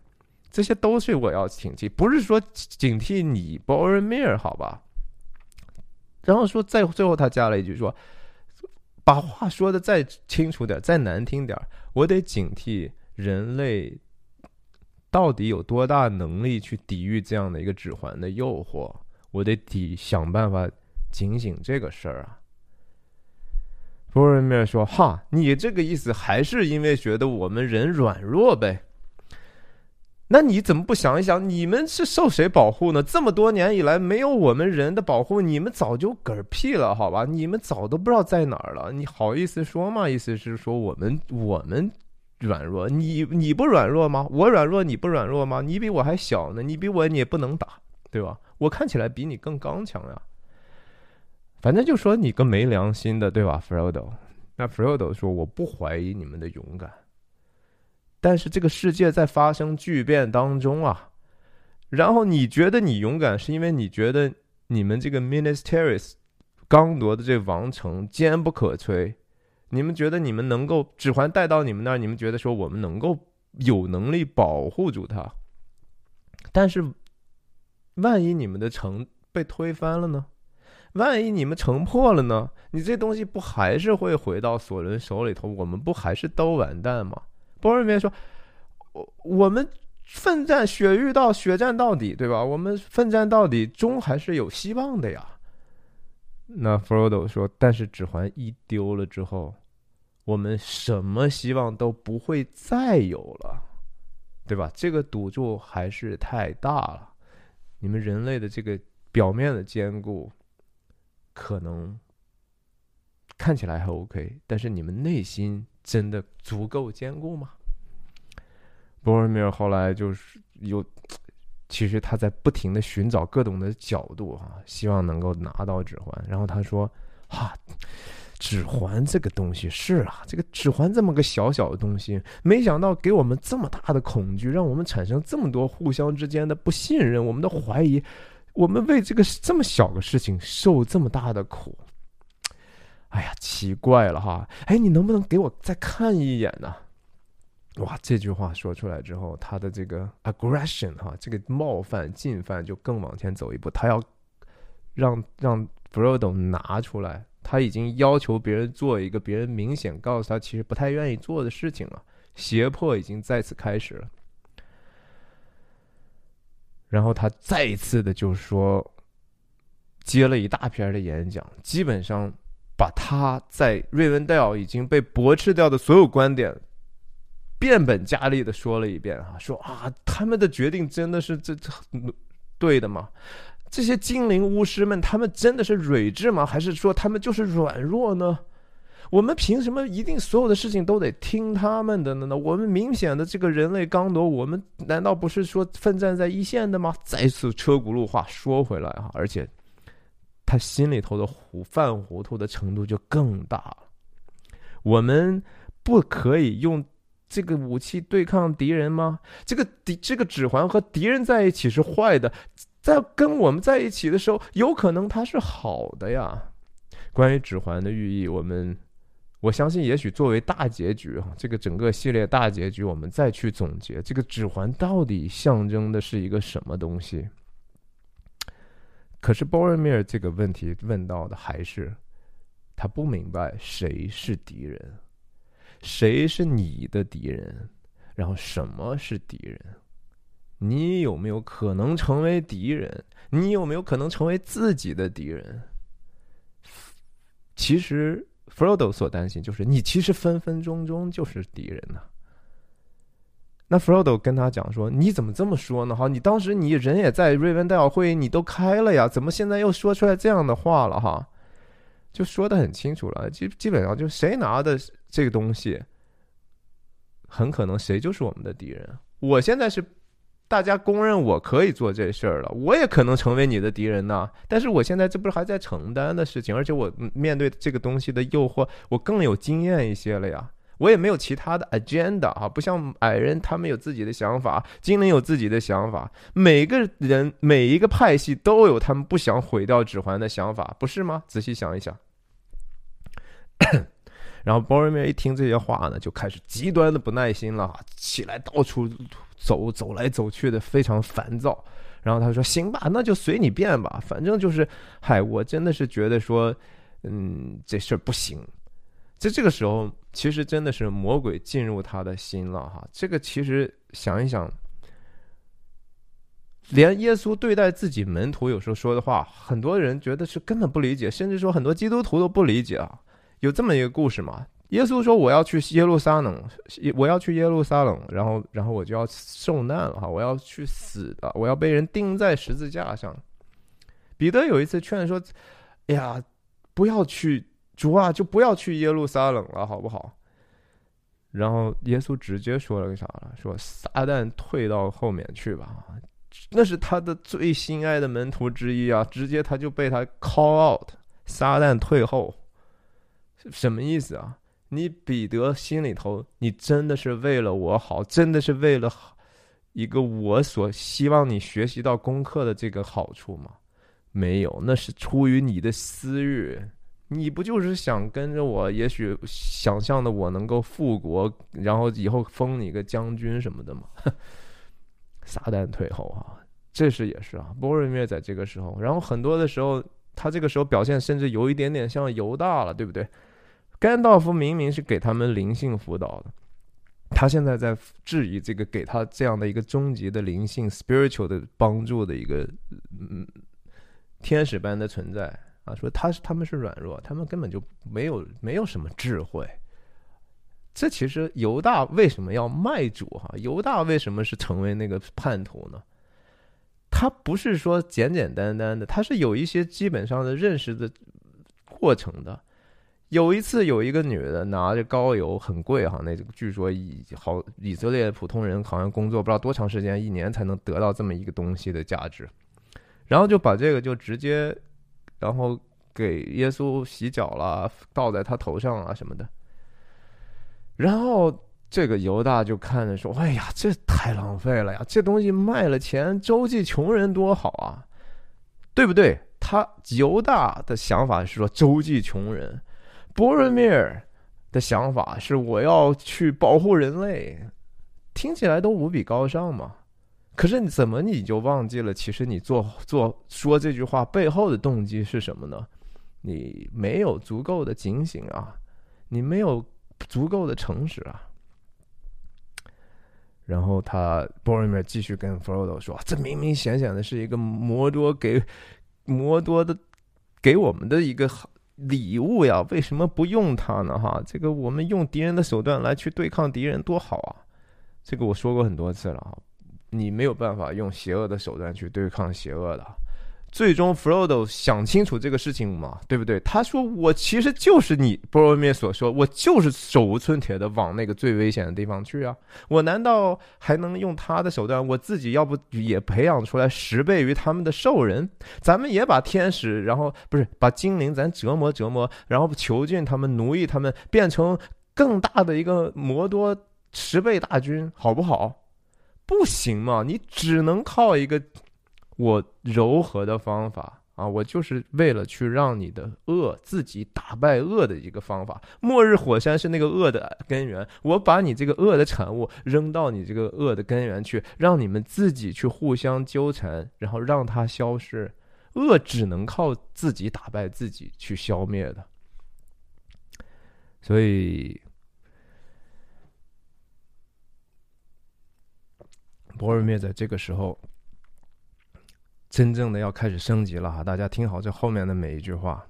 这些都是我要警惕，不是说警惕你 Boromir 好吧？然后说，在最后他加了一句说：“把话说的再清楚点，再难听点，我得警惕人类到底有多大能力去抵御这样的一个指环的诱惑，我得抵想办法警醒这个事儿啊。”波尔米尔说：“哈，你这个意思还是因为觉得我们人软弱呗？”那你怎么不想一想，你们是受谁保护呢？这么多年以来，没有我们人的保护，你们早就嗝屁了，好吧？你们早都不知道在哪儿了。你好意思说吗？意思是说我们我们软弱，你你不软弱吗？我软弱，你不软弱吗？你比我还小呢，你比我你也不能打，对吧？我看起来比你更刚强呀。反正就说你个没良心的，对吧，Frodo？那 Frodo 说我不怀疑你们的勇敢。但是这个世界在发生巨变当中啊，然后你觉得你勇敢，是因为你觉得你们这个 ministeris 刚夺的这王城坚不可摧，你们觉得你们能够指环带到你们那儿，你们觉得说我们能够有能力保护住它。但是，万一你们的城被推翻了呢？万一你们城破了呢？你这东西不还是会回到索伦手里头？我们不还是都完蛋吗？波尔梅说：“我我们奋战，血遇到血战到底，对吧？我们奋战到底，终还是有希望的呀。”那弗罗多说：“但是指环一丢了之后，我们什么希望都不会再有了，对吧？这个赌注还是太大了。你们人类的这个表面的坚固，可能看起来还 OK，但是你们内心……”真的足够坚固吗？波尔米尔后来就是有，其实他在不停的寻找各种的角度哈，希望能够拿到指环。然后他说：“哈，指环这个东西是啊，这个指环这么个小小的东西，没想到给我们这么大的恐惧，让我们产生这么多互相之间的不信任，我们的怀疑，我们为这个这么小的事情受这么大的苦。”哎呀，奇怪了哈！哎，你能不能给我再看一眼呢？哇，这句话说出来之后，他的这个 aggression 哈，这个冒犯、进犯就更往前走一步，他要让让 Frodo 拿出来，他已经要求别人做一个别人明显告诉他其实不太愿意做的事情了，胁迫已经再次开始了。然后他再一次的就说，接了一大篇的演讲，基本上。把他在瑞文戴尔已经被驳斥掉的所有观点，变本加厉的说了一遍啊，说啊，他们的决定真的是这这对的吗？这些精灵巫师们，他们真的是睿智吗？还是说他们就是软弱呢？我们凭什么一定所有的事情都得听他们的呢？我们明显的这个人类刚铎，我们难道不是说奋战在一线的吗？再次车轱辘话说回来哈，而且。他心里头的糊犯糊涂的程度就更大了。我们不可以用这个武器对抗敌人吗？这个敌这个指环和敌人在一起是坏的，在跟我们在一起的时候，有可能它是好的呀。关于指环的寓意，我们我相信，也许作为大结局哈，这个整个系列大结局，我们再去总结这个指环到底象征的是一个什么东西。可是 Boromir 这个问题问到的还是他不明白谁是敌人，谁是你的敌人，然后什么是敌人？你有没有可能成为敌人？你有没有可能成为自己的敌人？其实。Frodo 所担心就是你其实分分钟钟就是敌人呢。那 Frodo 跟他讲说：“你怎么这么说呢？哈，你当时你人也在瑞文戴尔会议，你都开了呀，怎么现在又说出来这样的话了？哈，就说的很清楚了，基基本上就谁拿的这个东西，很可能谁就是我们的敌人。我现在是。”大家公认我可以做这事儿了，我也可能成为你的敌人呢。但是我现在这不是还在承担的事情，而且我面对这个东西的诱惑，我更有经验一些了呀。我也没有其他的 agenda 啊，不像矮人他们有自己的想法，精灵有自己的想法，每个人每一个派系都有他们不想毁掉指环的想法，不是吗？仔细想一想。然后波瑞米一听这些话呢，就开始极端的不耐心了，起来到处。走走来走去的，非常烦躁。然后他说：“行吧，那就随你便吧，反正就是，嗨，我真的是觉得说，嗯，这事儿不行。在这个时候，其实真的是魔鬼进入他的心了哈。这个其实想一想，连耶稣对待自己门徒有时候说的话，很多人觉得是根本不理解，甚至说很多基督徒都不理解啊。有这么一个故事嘛？”耶稣说：“我要去耶路撒冷，我要去耶路撒冷，然后，然后我就要受难了哈，我要去死的，我要被人钉在十字架上。”彼得有一次劝说：“哎呀，不要去，主啊，就不要去耶路撒冷了，好不好？”然后耶稣直接说了个啥了？说：“撒旦退到后面去吧。”那是他的最心爱的门徒之一啊，直接他就被他 call out，撒旦退后，什么意思啊？你彼得心里头，你真的是为了我好，真的是为了一个我所希望你学习到功课的这个好处吗？没有，那是出于你的私欲。你不就是想跟着我？也许想象的我能够复国，然后以后封你个将军什么的吗？撒旦退后啊，这是也是啊。波瑞灭在这个时候，然后很多的时候，他这个时候表现甚至有一点点像犹大了，对不对？甘道夫明明是给他们灵性辅导的，他现在在质疑这个给他这样的一个终极的灵性 spiritual 的帮助的一个嗯天使般的存在啊，说他是他们是软弱，他们根本就没有没有什么智慧。这其实犹大为什么要卖主哈？犹大为什么是成为那个叛徒呢？他不是说简简单单的，他是有一些基本上的认识的过程的。有一次，有一个女的拿着膏油，很贵哈，那据说以好以色列普通人好像工作不知道多长时间，一年才能得到这么一个东西的价值，然后就把这个就直接，然后给耶稣洗脚了，倒在他头上啊什么的，然后这个犹大就看着说：“哎呀，这太浪费了呀，这东西卖了钱，周济穷人多好啊，对不对？”他犹大的想法是说周济穷人。波瑞米尔的想法是我要去保护人类，听起来都无比高尚嘛。可是你怎么你就忘记了？其实你做做说这句话背后的动机是什么呢？你没有足够的警醒啊，你没有足够的诚实啊。然后他波瑞米尔继续跟弗罗多说：“这明明显显的是一个摩多给摩多的给我们的一个。”礼物呀，为什么不用它呢？哈，这个我们用敌人的手段来去对抗敌人多好啊！这个我说过很多次了哈，你没有办法用邪恶的手段去对抗邪恶的。最终，Frodo 想清楚这个事情嘛，对不对？他说：“我其实就是你波罗蜜所说，我就是手无寸铁的往那个最危险的地方去啊！我难道还能用他的手段？我自己要不也培养出来十倍于他们的兽人？咱们也把天使，然后不是把精灵，咱折磨折磨，然后囚禁他们，奴役他们，变成更大的一个摩多十倍大军，好不好？不行嘛，你只能靠一个。”我柔和的方法啊，我就是为了去让你的恶自己打败恶的一个方法。末日火山是那个恶的根源，我把你这个恶的产物扔到你这个恶的根源去，让你们自己去互相纠缠，然后让它消失。恶只能靠自己打败自己去消灭的。所以，博尔灭在这个时候。真正的要开始升级了哈！大家听好这后面的每一句话。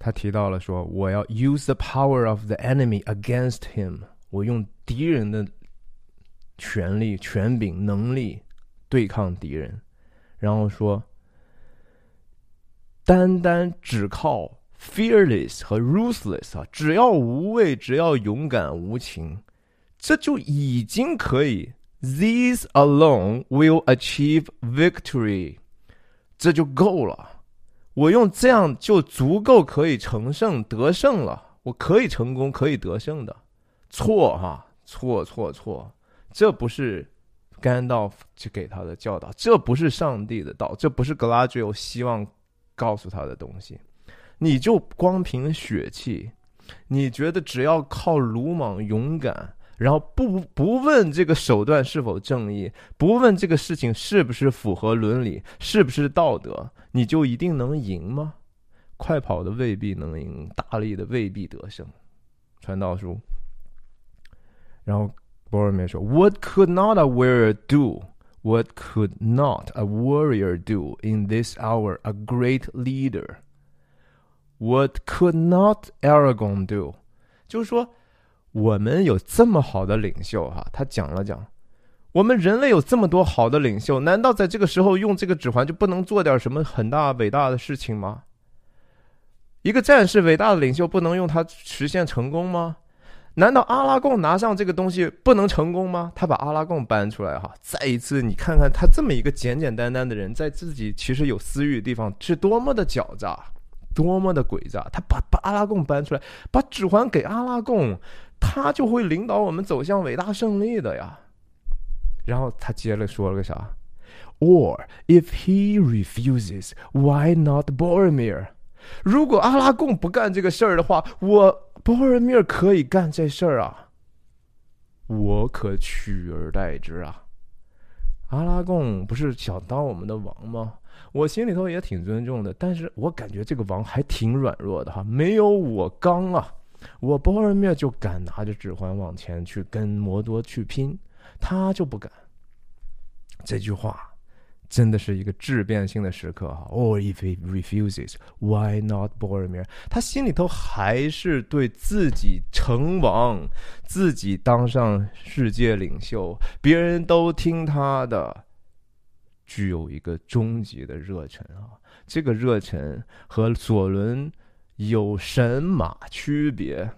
他提到了说：“我要 use the power of the enemy against him。我用敌人的权力、权柄、能力对抗敌人。”然后说：“单单只靠 fearless 和 ruthless 啊，只要无畏，只要勇敢无情，这就已经可以。” These alone will achieve victory，这就够了。我用这样就足够可以成胜得胜了。我可以成功，可以得胜的。错哈，错错错，这不是甘道夫去给他的教导，这不是上帝的道，这不是格拉吉欧希望告诉他的东西。你就光凭血气，你觉得只要靠鲁莽勇敢？然后不不问这个手段是否正义，不问这个事情是不是符合伦理，是不是道德，你就一定能赢吗？快跑的未必能赢，大力的未必得胜。传道书。然后波尔梅说：“What could not a warrior do? What could not a warrior do in this hour? A great leader. What could not Aragon do？” 就是说。我们有这么好的领袖哈，他讲了讲，我们人类有这么多好的领袖，难道在这个时候用这个指环就不能做点什么很大伟大的事情吗？一个战士伟大的领袖不能用它实现成功吗？难道阿拉贡拿上这个东西不能成功吗？他把阿拉贡搬出来哈，再一次你看看他这么一个简简单单的人，在自己其实有私欲的地方是多么的狡诈，多么的诡诈。他把把阿拉贡搬出来，把指环给阿拉贡。他就会领导我们走向伟大胜利的呀。然后他接着说了个啥？Or if he refuses, why not Boromir？如果阿拉贡不干这个事儿的话，我 Boromir 可以干这事儿啊，我可取而代之啊。阿拉贡不是想当我们的王吗？我心里头也挺尊重的，但是我感觉这个王还挺软弱的哈，没有我刚啊。我波尔灭就敢拿着指环往前去跟摩多去拼，他就不敢。这句话真的是一个质变性的时刻哈。Or if he refuses, why not Boromir？他心里头还是对自己成王、自己当上世界领袖、别人都听他的，具有一个终极的热忱啊。这个热忱和索伦。有神马区别？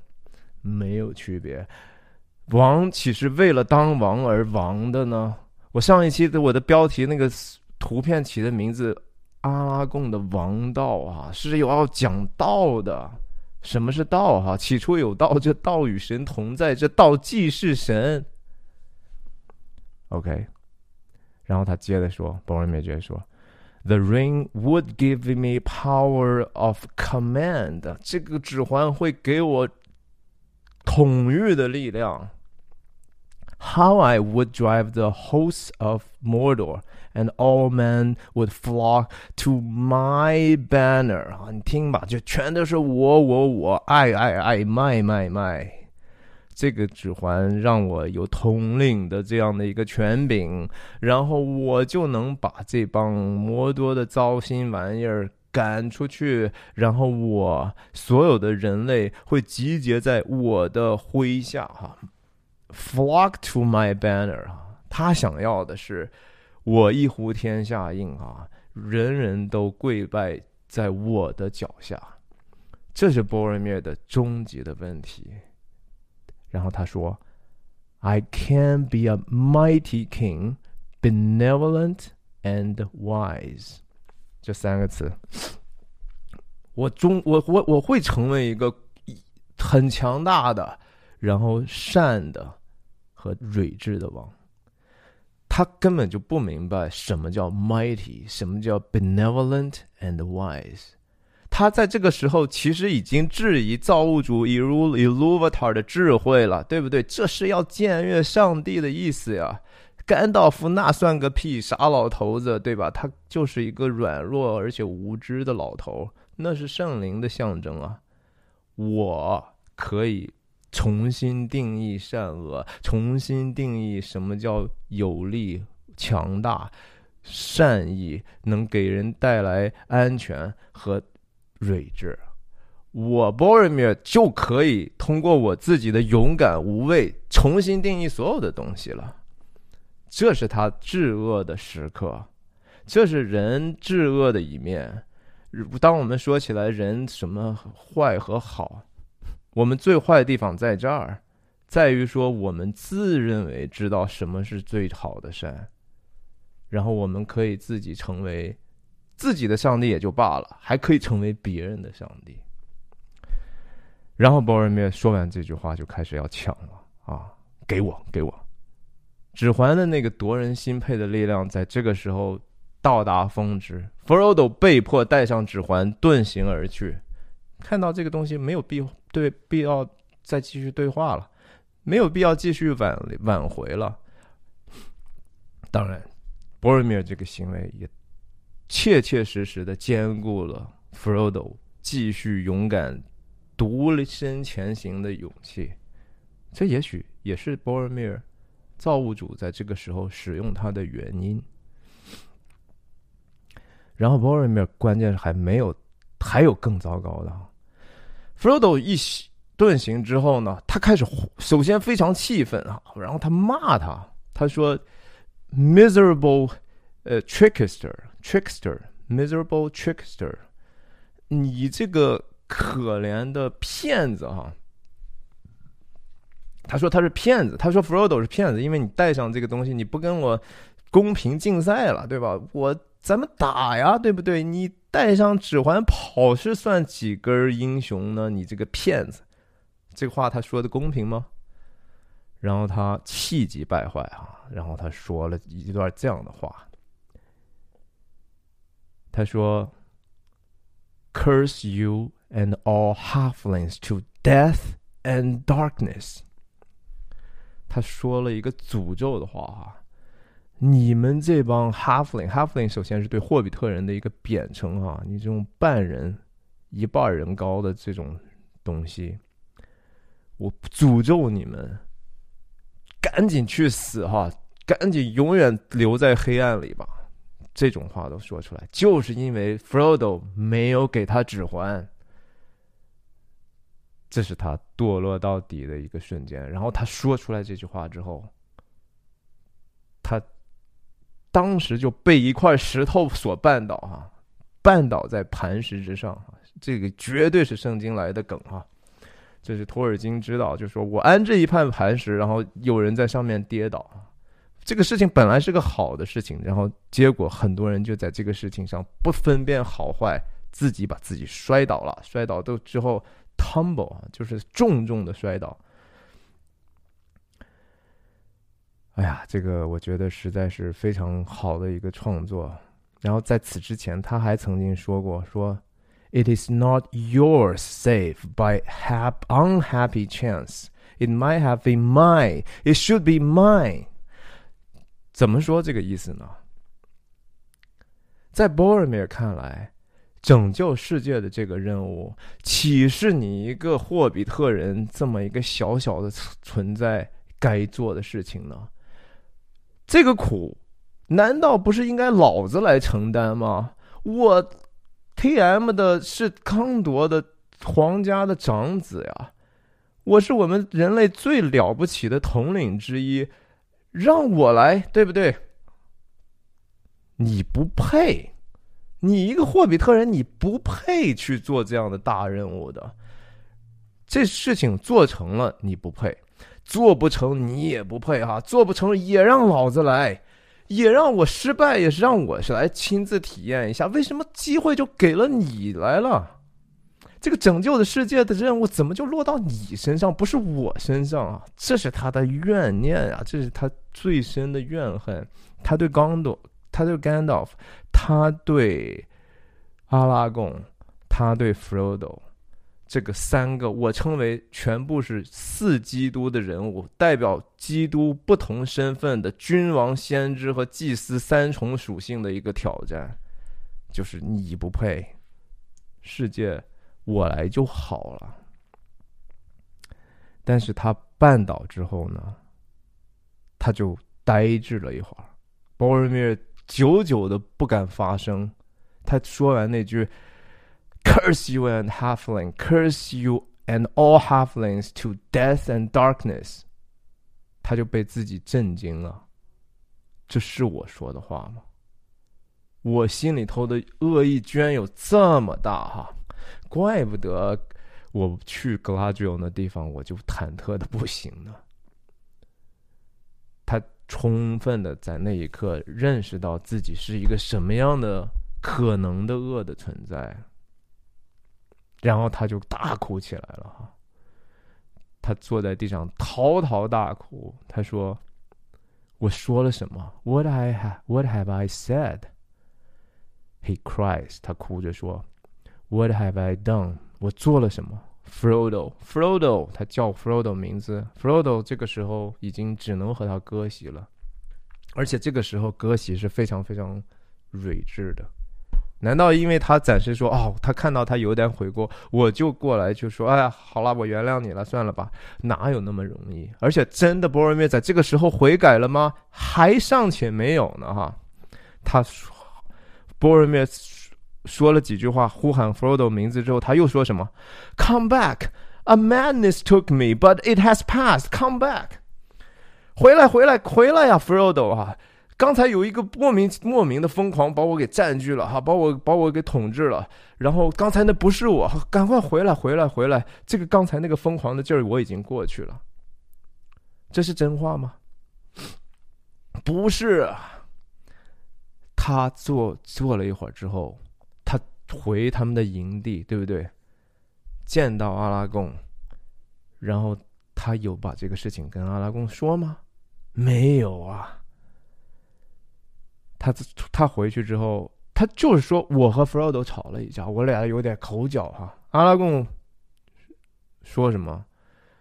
没有区别。王岂是为了当王而王的呢？我上一期的我的标题那个图片起的名字“阿拉贡的王道”啊，是有要讲道的。什么是道？哈，起初有道，这道与神同在，这道即是神。OK，然后他接着说，博尔美接着说。The ring would give me power of command。这个指环会给我统御的力量。How I would drive the hosts of Mordor, and all men would flock to my banner。啊，你听吧，就全都是我我我爱爱爱卖卖卖。 这个指环让我有统领的这样的一个权柄，然后我就能把这帮魔多的糟心玩意儿赶出去，然后我所有的人类会集结在我的麾下，哈，flock to my banner，哈，他想要的是我一呼天下应，啊，人人都跪拜在我的脚下，这是波尔灭的终极的问题。然后他说：“I can be a mighty king, benevolent and wise。”这三个词，我中我我我会成为一个很强大的，然后善的和睿智的王。他根本就不明白什么叫 mighty，什么叫 benevolent and wise。他在这个时候其实已经质疑造物主 Ilu Iluvatar 的智慧了，对不对？这是要僭越上帝的意思呀。甘道夫那算个屁，傻老头子，对吧？他就是一个软弱而且无知的老头，那是圣灵的象征啊。我可以重新定义善恶，重新定义什么叫有力、强大、善意，能给人带来安全和。睿智，我 b o r o m i r 就可以通过我自己的勇敢无畏，重新定义所有的东西了。这是他至恶的时刻，这是人至恶的一面。当我们说起来人什么坏和好，我们最坏的地方在这儿，在于说我们自认为知道什么是最好的善，然后我们可以自己成为。自己的上帝也就罢了，还可以成为别人的上帝。然后波尔密说完这句话，就开始要抢了啊！给我，给我！指环的那个夺人心魄的力量，在这个时候到达峰值。弗罗多被迫戴上指环，遁形而去。看到这个东西，没有必对必要再继续对话了，没有必要继续挽挽回了。当然，波尔密这个行为也。切切实实的兼顾了 Frodo 继续勇敢独身前行的勇气，这也许也是 Boromir 造物主在这个时候使用他的原因。然后 Boromir 关键是还没有，还有更糟糕的。Frodo 一遁形之后呢，他开始首先非常气愤啊，然后他骂他，他说：“Miserable，呃，trickster。” Trickster, miserable trickster，你这个可怜的骗子哈！他说他是骗子，他说 Frodo 是骗子，因为你带上这个东西，你不跟我公平竞赛了，对吧？我咱们打呀，对不对？你带上指环跑是算几根英雄呢？你这个骗子！这话他说的公平吗？然后他气急败坏啊，然后他说了一段这样的话。他说：“Curse you and all halflings to death and darkness。”他说了一个诅咒的话哈！你们这帮 halfling，halfling 首先是对霍比特人的一个贬称啊！你这种半人、一半人高的这种东西，我诅咒你们，赶紧去死哈！赶紧永远留在黑暗里吧！这种话都说出来，就是因为 Frodo 没有给他指环，这是他堕落到底的一个瞬间。然后他说出来这句话之后，他当时就被一块石头所绊倒啊，绊倒在磐石之上啊。这个绝对是圣经来的梗啊，这是托尔金知道，就说我安这一块磐石，然后有人在上面跌倒。这个事情本来是个好的事情，然后结果很多人就在这个事情上不分辨好坏，自己把自己摔倒了，摔倒都之后 tumble 啊，就是重重的摔倒。哎呀，这个我觉得实在是非常好的一个创作。然后在此之前，他还曾经说过说：“It is not your save by hap unhappy chance. It might have been mine. It should be mine.” 怎么说这个意思呢？在波尔米尔看来，拯救世界的这个任务，岂是你一个霍比特人这么一个小小的存在该做的事情呢？这个苦，难道不是应该老子来承担吗？我 T M 的是康铎的皇家的长子呀，我是我们人类最了不起的统领之一。让我来，对不对？你不配，你一个霍比特人，你不配去做这样的大任务的。这事情做成了，你不配；做不成，你也不配哈。做不成，也让老子来，也让我失败，也是让我是来亲自体验一下，为什么机会就给了你来了？这个拯救的世界的任务怎么就落到你身上，不是我身上啊？这是他的怨念啊，这是他最深的怨恨。他对刚多，他对甘道夫，他对阿拉贡，他对弗罗多。这个三个我称为全部是四基督的人物，代表基督不同身份的君王、先知和祭司三重属性的一个挑战，就是你不配，世界我来就好了。但是他绊倒之后呢，他就呆滞了一会儿，鲍尔米尔久久的不敢发声。他说完那句。Curse you and halfling, curse you and all halflings to death and darkness。他就被自己震惊了，这是我说的话吗？我心里头的恶意居然有这么大哈！怪不得我去格拉吉欧那地方，我就忐忑的不行呢。他充分的在那一刻认识到自己是一个什么样的可能的恶的存在。然后他就大哭起来了哈，他坐在地上嚎啕大哭。他说：“我说了什么？What I have? What have I said?” He cries. 他哭着说：“What have I done? 我做了什么？”Frodo, Frodo，他叫 Frodo 名字。Frodo 这个时候已经只能和他割席了，而且这个时候割席是非常非常睿智的。难道因为他暂时说哦，他看到他有点悔过，我就过来就说，哎呀，好了，我原谅你了，算了吧，哪有那么容易？而且真的，博尔灭在这个时候悔改了吗？还尚且没有呢，哈。他说，博尔灭说了几句话，呼喊 Frodo 名字之后，他又说什么？Come back, a madness took me, but it has passed. Come back，回来，回来，回来呀，Frodo 啊！刚才有一个莫名莫名的疯狂把我给占据了哈，把我把我给统治了。然后刚才那不是我，赶快回来回来回来！这个刚才那个疯狂的劲儿我已经过去了。这是真话吗？不是。他坐坐了一会儿之后，回他们的营地，对不对？见到阿拉贡，然后他有把这个事情跟阿拉贡说吗？没有啊。他他回去之后，他就是说我和弗罗多吵了一架，我俩有点口角哈。阿拉贡说什么？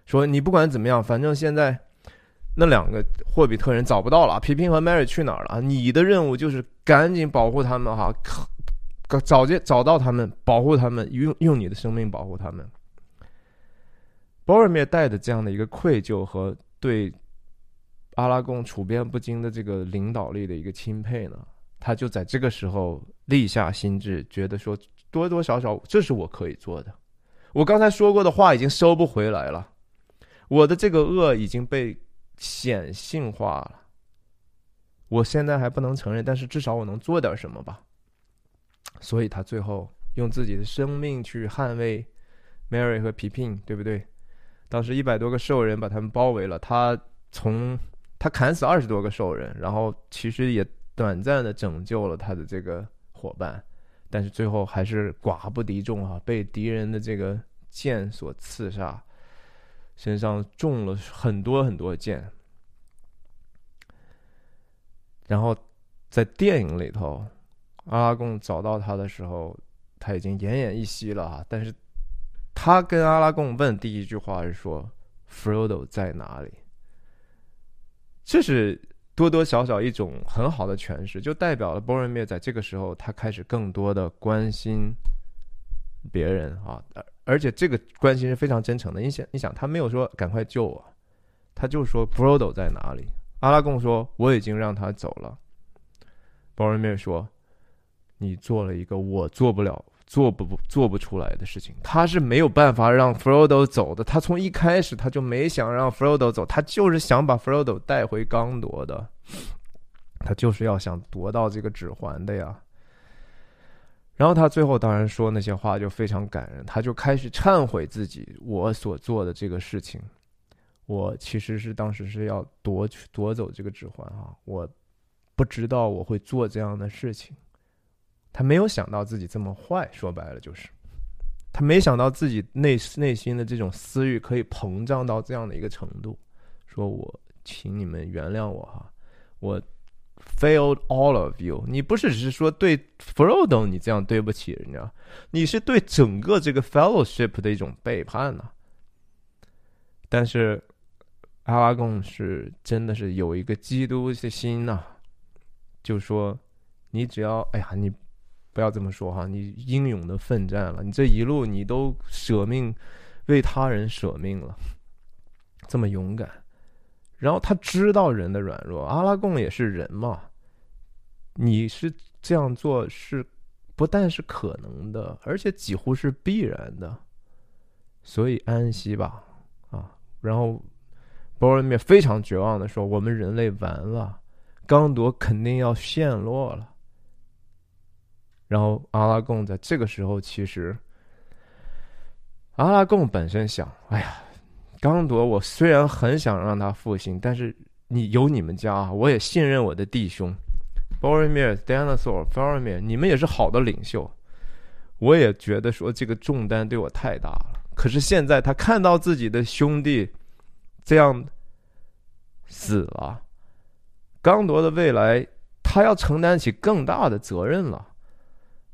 说你不管怎么样，反正现在那两个霍比特人找不到了，皮皮和 Mary 去哪儿了？你的任务就是赶紧保护他们哈，找见找到他们，保护他们，用用你的生命保护他们。博尔灭带着这样的一个愧疚和对。阿拉贡处变不惊的这个领导力的一个钦佩呢，他就在这个时候立下心志，觉得说多多少少这是我可以做的。我刚才说过的话已经收不回来了，我的这个恶已经被显性化了。我现在还不能承认，但是至少我能做点什么吧。所以他最后用自己的生命去捍卫 Mary 和皮皮，对不对？当时一百多个兽人把他们包围了，他从。他砍死二十多个兽人，然后其实也短暂的拯救了他的这个伙伴，但是最后还是寡不敌众啊，被敌人的这个剑所刺杀，身上中了很多很多剑。然后在电影里头，阿拉贡找到他的时候，他已经奄奄一息了啊！但是他跟阿拉贡问第一句话是说：“Frodo 在哪里？”这是多多少少一种很好的诠释，就代表了波尔灭在这个时候，他开始更多的关心别人啊，而而且这个关心是非常真诚的。你想，你想，他没有说赶快救我，他就说 Frodo 在哪里？阿拉贡说我已经让他走了。波尔灭说，你做了一个我做不了。做不不做不出来的事情，他是没有办法让 Frodo 走的。他从一开始他就没想让 Frodo 走，他就是想把 Frodo 带回刚铎的，他就是要想夺到这个指环的呀。然后他最后当然说那些话就非常感人，他就开始忏悔自己我所做的这个事情。我其实是当时是要夺取夺走这个指环啊，我不知道我会做这样的事情。他没有想到自己这么坏，说白了就是。他没想到自己内内心的这种私欲可以膨胀到这样的一个程度，说我请你们原谅我哈，我 failed all of you。你不是只是说对 Frodo 你这样对不起人家，你是对整个这个 fellowship 的一种背叛呢。但是阿拉贡是真的是有一个基督的心呐，就说你只要哎呀你。不要这么说哈，你英勇的奋战了，你这一路你都舍命为他人舍命了，这么勇敢。然后他知道人的软弱，阿拉贡也是人嘛，你是这样做是不但是可能的，而且几乎是必然的，所以安息吧啊。然后波尔密非常绝望的说：“我们人类完了，刚铎肯定要陷落了。”然后阿拉贡在这个时候，其实阿拉贡本身想：哎呀，刚铎，我虽然很想让他复兴，但是你有你们家，我也信任我的弟兄 b o r o m i r Dinosaur、f a r m i r 你们也是好的领袖。我也觉得说这个重担对我太大了。可是现在他看到自己的兄弟这样死了，刚铎的未来，他要承担起更大的责任了。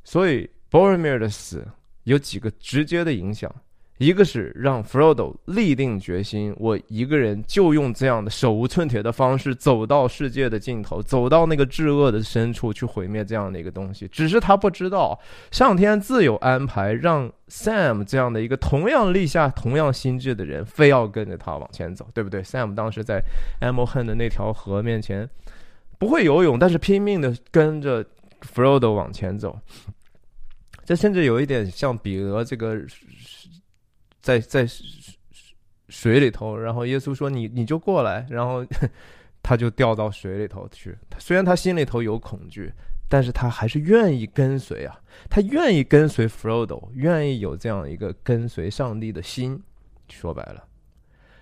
所以，Boromir 的死有几个直接的影响，一个是让 Frodo 立定决心，我一个人就用这样的手无寸铁的方式走到世界的尽头，走到那个至恶的深处去毁灭这样的一个东西。只是他不知道，上天自有安排，让 Sam 这样的一个同样立下同样心智的人，非要跟着他往前走，对不对？Sam 当时在 a m o h e n 的那条河面前不会游泳，但是拼命的跟着 Frodo 往前走。这甚至有一点像彼得这个，在在水里头，然后耶稣说：“你你就过来。”然后 他就掉到水里头去。虽然他心里头有恐惧，但是他还是愿意跟随啊，他愿意跟随 Frodo，愿意有这样一个跟随上帝的心。说白了，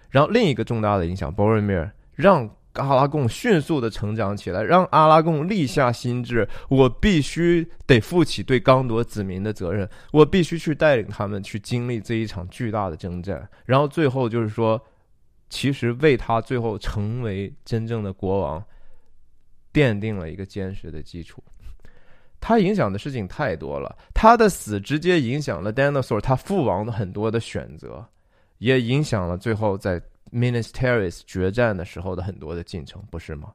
然后另一个重大的影响，Boromir 让。阿拉贡迅速的成长起来，让阿拉贡立下心志：我必须得负起对刚铎子民的责任，我必须去带领他们去经历这一场巨大的征战。然后最后就是说，其实为他最后成为真正的国王，奠定了一个坚实的基础。他影响的事情太多了，他的死直接影响了 Dinosaur 他父王的很多的选择，也影响了最后在。Minas Tirith 决战的时候的很多的进程，不是吗？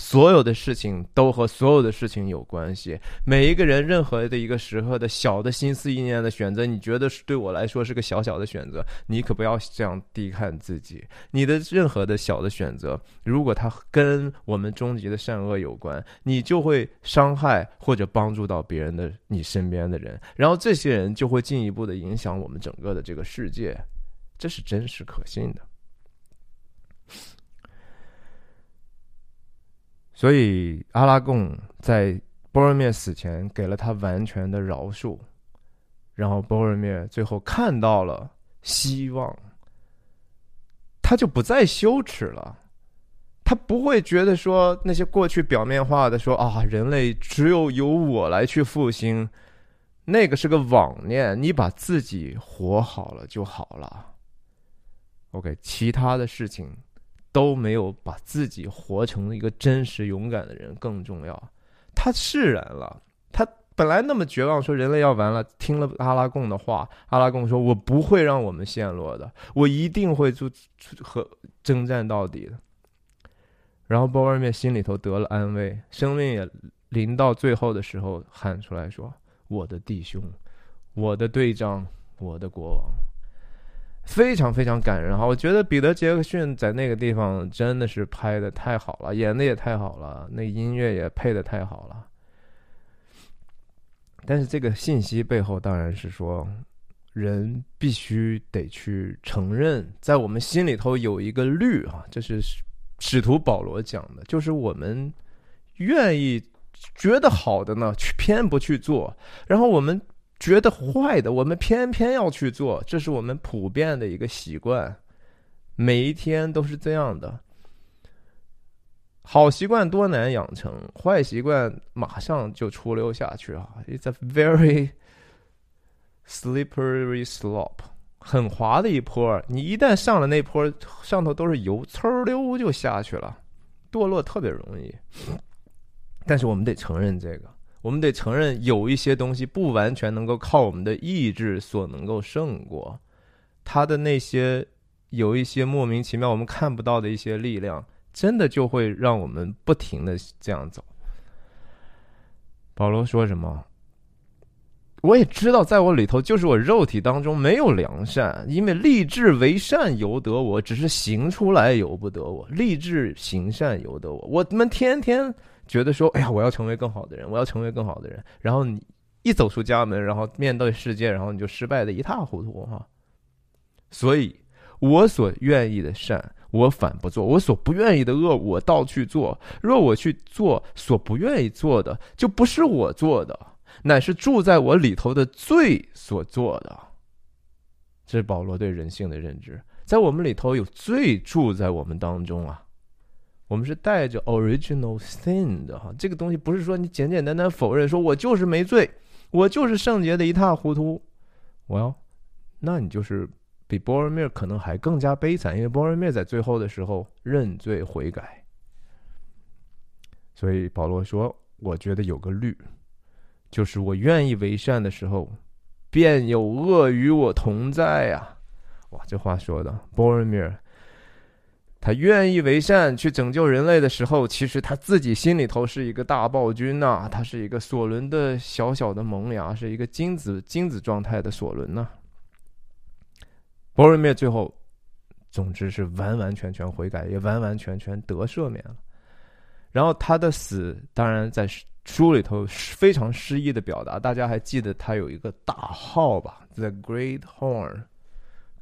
所有的事情都和所有的事情有关系。每一个人任何的一个时刻的小的心思意念的选择，你觉得是对我来说是个小小的选择，你可不要这样低看自己。你的任何的小的选择，如果它跟我们终极的善恶有关，你就会伤害或者帮助到别人的你身边的人，然后这些人就会进一步的影响我们整个的这个世界，这是真实可信的。所以阿拉贡在波尔灭死前给了他完全的饶恕，然后波尔灭最后看到了希望，他就不再羞耻了，他不会觉得说那些过去表面化的说啊，人类只有由我来去复兴，那个是个妄念，你把自己活好了就好了。OK，其他的事情。都没有把自己活成一个真实勇敢的人更重要。他释然了，他本来那么绝望，说人类要完了。听了阿拉贡的话，阿拉贡说：“我不会让我们陷落的，我一定会出出和征战到底的。”然后波尔灭心里头得了安慰，生命也临到最后的时候喊出来说：“我的弟兄，我的队长，我的国王。”非常非常感人哈！我觉得彼得·杰克逊在那个地方真的是拍的太好了，演的也太好了，那音乐也配的太好了。但是这个信息背后当然是说，人必须得去承认，在我们心里头有一个律啊，这是使徒保罗讲的，就是我们愿意觉得好的呢，去偏不去做，然后我们。觉得坏的，我们偏偏要去做，这是我们普遍的一个习惯，每一天都是这样的。好习惯多难养成，坏习惯马上就出溜下去啊！It's a very slippery slope，很滑的一坡。你一旦上了那坡，上头都是油，呲溜就下去了，堕落特别容易。但是我们得承认这个，我们得承认有一些东西不完全能够靠我们的意志所能够胜过，他的那些有一些莫名其妙我们看不到的一些力量，真的就会让我们不停的这样走。保罗说什么？我也知道，在我里头就是我肉体当中没有良善，因为立志为善由得我，只是行出来由不得我。立志行善由得我，我们天天觉得说，哎呀，我要成为更好的人，我要成为更好的人。然后你一走出家门，然后面对世界，然后你就失败的一塌糊涂哈。所以，我所愿意的善，我反不做；我所不愿意的恶，我倒去做。若我去做所不愿意做的，就不是我做的。乃是住在我里头的罪所做的，这是保罗对人性的认知。在我们里头有罪住在我们当中啊，我们是带着 original sin 的哈。这个东西不是说你简简单单否认，说我就是没罪，我就是圣洁的一塌糊涂。Well，那你就是比波尔米尔可能还更加悲惨，因为波尔米尔在最后的时候认罪悔改。所以保罗说：“我觉得有个律。”就是我愿意为善的时候，便有恶与我同在呀！哇，这话说的，波尔米尔，他愿意为善去拯救人类的时候，其实他自己心里头是一个大暴君呐，他是一个索伦的小小的萌芽，是一个精子精子状态的索伦呐。波尔米尔最后，总之是完完全全悔改，也完完全全得赦免了。然后他的死，当然在。书里头非常诗意的表达，大家还记得他有一个大号吧？The Great Horn，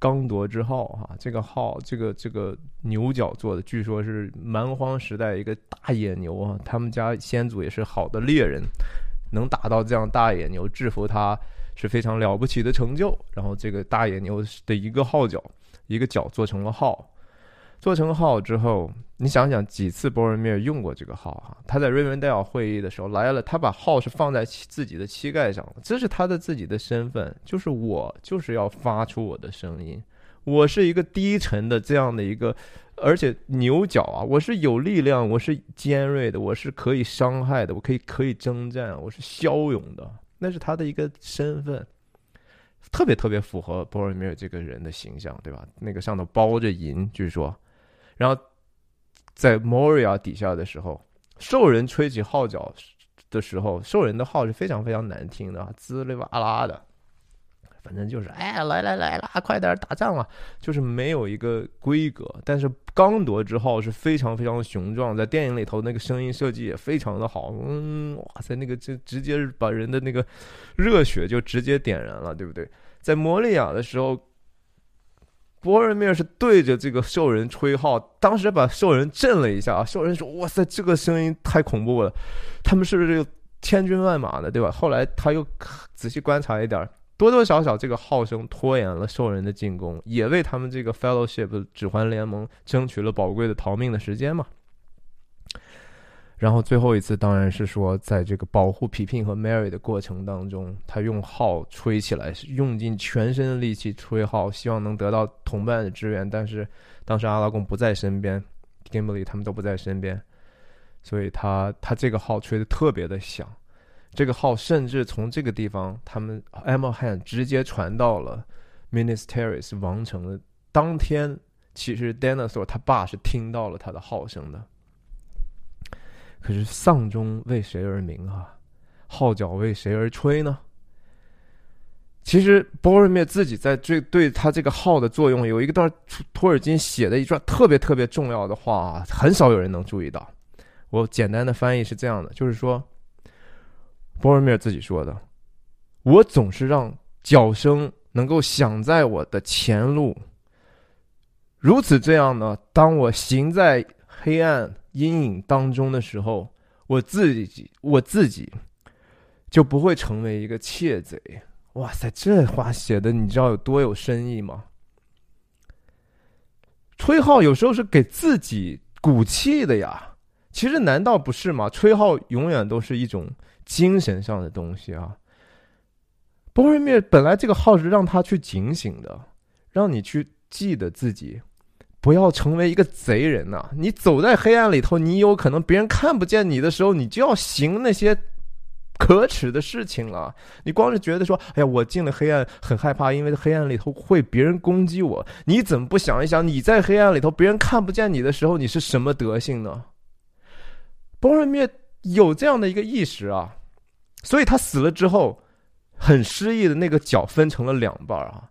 刚铎之号哈，这个号，这个这个牛角做的，据说是蛮荒时代一个大野牛啊，他们家先祖也是好的猎人，能打到这样大野牛，制服它是非常了不起的成就。然后这个大野牛的一个号角，一个角做成了号。做成号之后，你想想几次波尔米尔用过这个号哈？他在 Rivendale 会议的时候来了，他把号是放在自己的膝盖上，这是他的自己的身份，就是我就是要发出我的声音，我是一个低沉的这样的一个，而且牛角啊，我是有力量，我是尖锐的，我是可以伤害的，我可以可以征战，我是骁勇的，那是他的一个身份。特别特别符合波尔米尔这个人的形象，对吧？那个上头包着银，据说。然后，在 Moria 底下的时候，兽人吹起号角的时候，兽人的号是非常非常难听的，滋哩哇啦的，反正就是哎，来来来啦，快点打仗了，就是没有一个规格。但是刚铎之号是非常非常雄壮，在电影里头那个声音设计也非常的好，嗯，哇塞，那个就直接把人的那个热血就直接点燃了，对不对？在摩利亚的时候。博尔米尔是对着这个兽人吹号，当时把兽人震了一下啊！兽人说：“哇塞，这个声音太恐怖了，他们是不是这个千军万马的，对吧？”后来他又仔细观察一点，多多少少这个号声拖延了兽人的进攻，也为他们这个 Fellowship 指环联盟争取了宝贵的逃命的时间嘛。然后最后一次当然是说，在这个保护皮聘和 Mary 的过程当中，他用号吹起来，用尽全身的力气吹号，希望能得到同伴的支援。但是当时阿拉贡不在身边，Gimli 他们都不在身边，所以他他这个号吹的特别的响。这个号甚至从这个地方，他们 Emma Han 直接传到了 Ministeris 王城的当天，其实 Dinosaur 他爸是听到了他的号声的。可是丧钟为谁而鸣啊？号角为谁而吹呢？其实波尔灭自己在这对他这个号的作用有一个段托尔金写的一段特别特别重要的话，很少有人能注意到。我简单的翻译是这样的，就是说波尔灭自己说的：“我总是让脚声能够响在我的前路，如此这样呢，当我行在黑暗。”阴影当中的时候，我自己我自己就不会成为一个窃贼。哇塞，这话写的你知道有多有深意吗？吹号有时候是给自己鼓气的呀。其实难道不是吗？吹号永远都是一种精神上的东西啊。波瑞灭本来这个号是让他去警醒的，让你去记得自己，不要成为一个贼人呐！你走在黑暗里头，你有可能别人看不见你的时候，你就要行那些可耻的事情了。你光是觉得说，哎呀，我进了黑暗很害怕，因为黑暗里头会别人攻击我。你怎么不想一想，你在黑暗里头，别人看不见你的时候，你是什么德性呢？波瑞灭有这样的一个意识啊，所以他死了之后。很失意的那个脚分成了两半啊，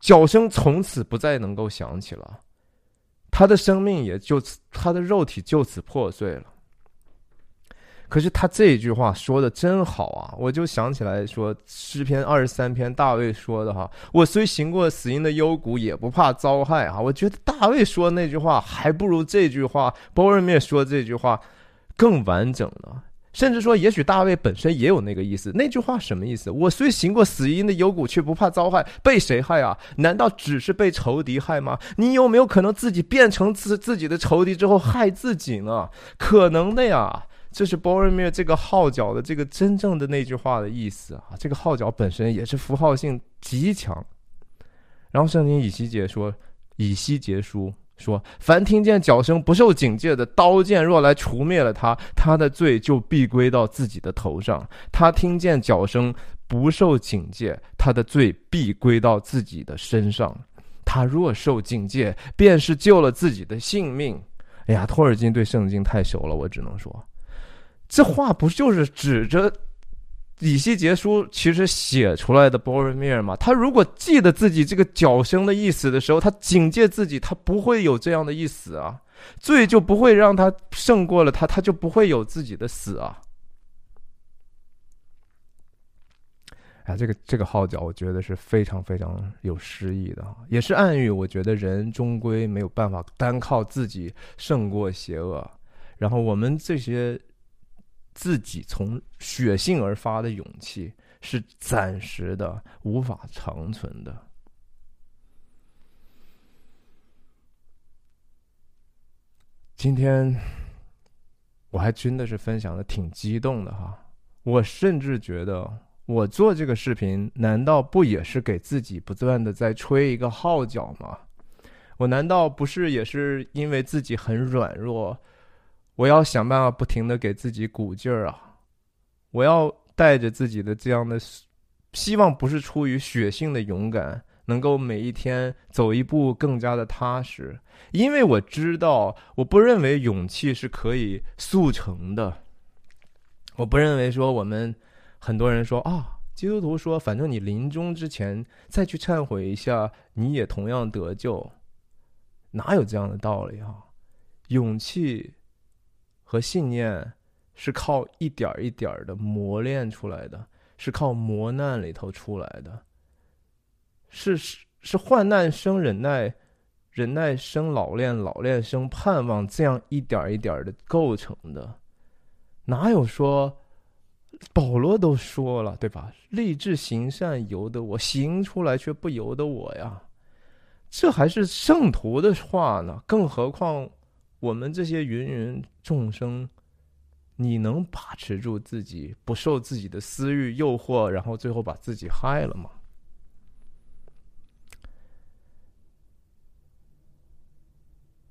脚声从此不再能够响起了，他的生命也就此，他的肉体就此破碎了。可是他这一句话说的真好啊，我就想起来说诗篇二十三篇大卫说的哈，我虽行过死荫的幽谷，也不怕遭害啊。我觉得大卫说那句话还不如这句话包尔灭说这句话更完整了。甚至说，也许大卫本身也有那个意思。那句话什么意思？我虽行过死荫的幽谷，却不怕遭害。被谁害啊？难道只是被仇敌害吗？你有没有可能自己变成自自己的仇敌之后害自己呢？可能的呀。这是 b o r o m i r 这个号角的这个真正的那句话的意思啊。这个号角本身也是符号性极强。然后圣经以西结说，以西结书。说：凡听见脚声不受警戒的刀剑，若来除灭了他，他的罪就必归到自己的头上。他听见脚声不受警戒，他的罪必归到自己的身上。他若受警戒，便是救了自己的性命。哎呀，托尔金对圣经太熟了，我只能说，这话不就是指着？李希杰书其实写出来的波尔米尔嘛，他如果记得自己这个脚声的意思的时候，他警戒自己，他不会有这样的意思啊，罪就不会让他胜过了他，他就不会有自己的死啊。啊，这个这个号角，我觉得是非常非常有诗意的，也是暗喻，我觉得人终归没有办法单靠自己胜过邪恶，然后我们这些。自己从血性而发的勇气是暂时的，无法长存的。今天我还真的是分享的挺激动的哈，我甚至觉得我做这个视频，难道不也是给自己不断的在吹一个号角吗？我难道不是也是因为自己很软弱？我要想办法不停的给自己鼓劲儿啊！我要带着自己的这样的希望，不是出于血性的勇敢，能够每一天走一步更加的踏实。因为我知道，我不认为勇气是可以速成的。我不认为说我们很多人说啊，基督徒说，反正你临终之前再去忏悔一下，你也同样得救。哪有这样的道理啊？勇气。和信念是靠一点一点的磨练出来的，是靠磨难里头出来的，是是是患难生忍耐，忍耐生老练，老练生盼望，这样一点一点的构成的。哪有说保罗都说了对吧？立志行善由得我，行出来却不由得我呀。这还是圣徒的话呢，更何况。我们这些芸芸众生，你能把持住自己，不受自己的私欲诱惑，然后最后把自己害了吗？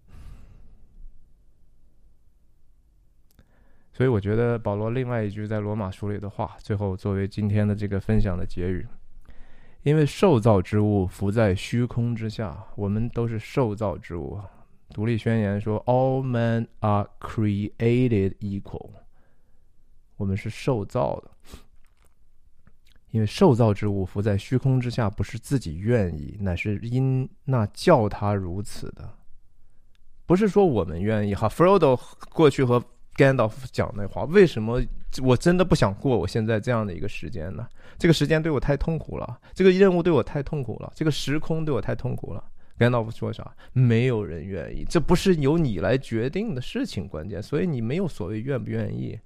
所以，我觉得保罗另外一句在罗马书里的话，最后作为今天的这个分享的结语：因为受造之物浮在虚空之下，我们都是受造之物。独立宣言说：“All men are created equal。”我们是受造的，因为受造之物浮在虚空之下，不是自己愿意，乃是因那叫他如此的。不是说我们愿意哈。Frodo 过去和 Gandalf 讲那话，为什么我真的不想过我现在这样的一个时间呢？这个时间对我太痛苦了，这个任务对我太痛苦了，这个时空对我太痛苦了。甘道夫说啥？没有人愿意，这不是由你来决定的事情。关键，所以你没有所谓愿不愿意。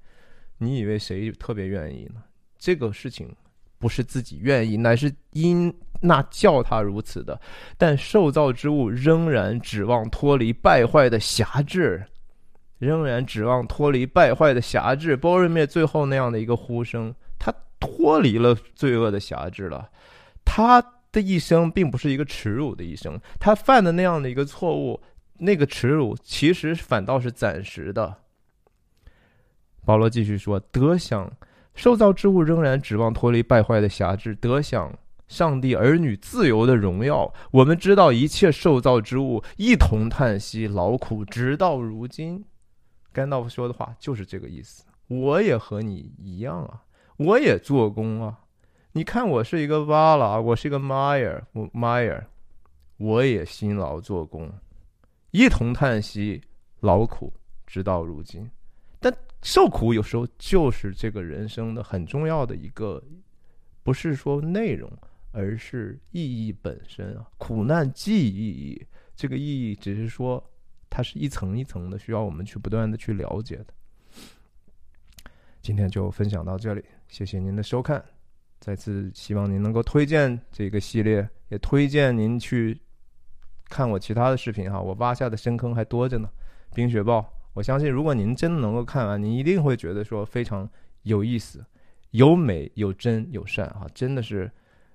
你以为谁特别愿意呢？这个事情不是自己愿意，乃是因那叫他如此的。但受造之物仍然指望脱离败坏的辖制，仍然指望脱离败坏的辖制。波瑞灭最后那样的一个呼声，他脱离了罪恶的辖制了。他的一生并不是一个耻辱的一生，他犯的那样的一个错误，那个耻辱其实反倒是暂时的。保罗继续说：“得享受造之物仍然指望脱离败坏的辖制，得享上帝儿女自由的荣耀。我们知道一切受造之物一同叹息劳苦，直到如今。”甘道夫说的话就是这个意思。我也和你一样啊，我也做工啊。你看，我是一个瓦拉，我是一个 Meyer，我 Meyer，我也辛劳做工，一同叹息劳苦，直到如今。但受苦有时候就是这个人生的很重要的一个，不是说内容，而是意义本身啊。苦难既意义，这个意义只是说。它是一层一层的，需要我们去不断的去了解的。今天就分享到这里，谢谢您的收看。再次希望您能够推荐这个系列，也推荐您去看我其他的视频哈。我挖下的深坑还多着呢，《冰雪暴》。我相信，如果您真的能够看完，您一定会觉得说非常有意思，有美有真有善哈，真的是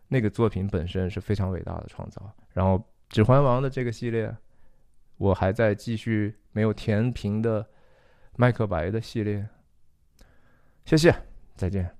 那个作品本身是非常伟大的创造。然后，《指环王》的这个系列。我还在继续没有填平的麦克白的系列，谢谢，再见。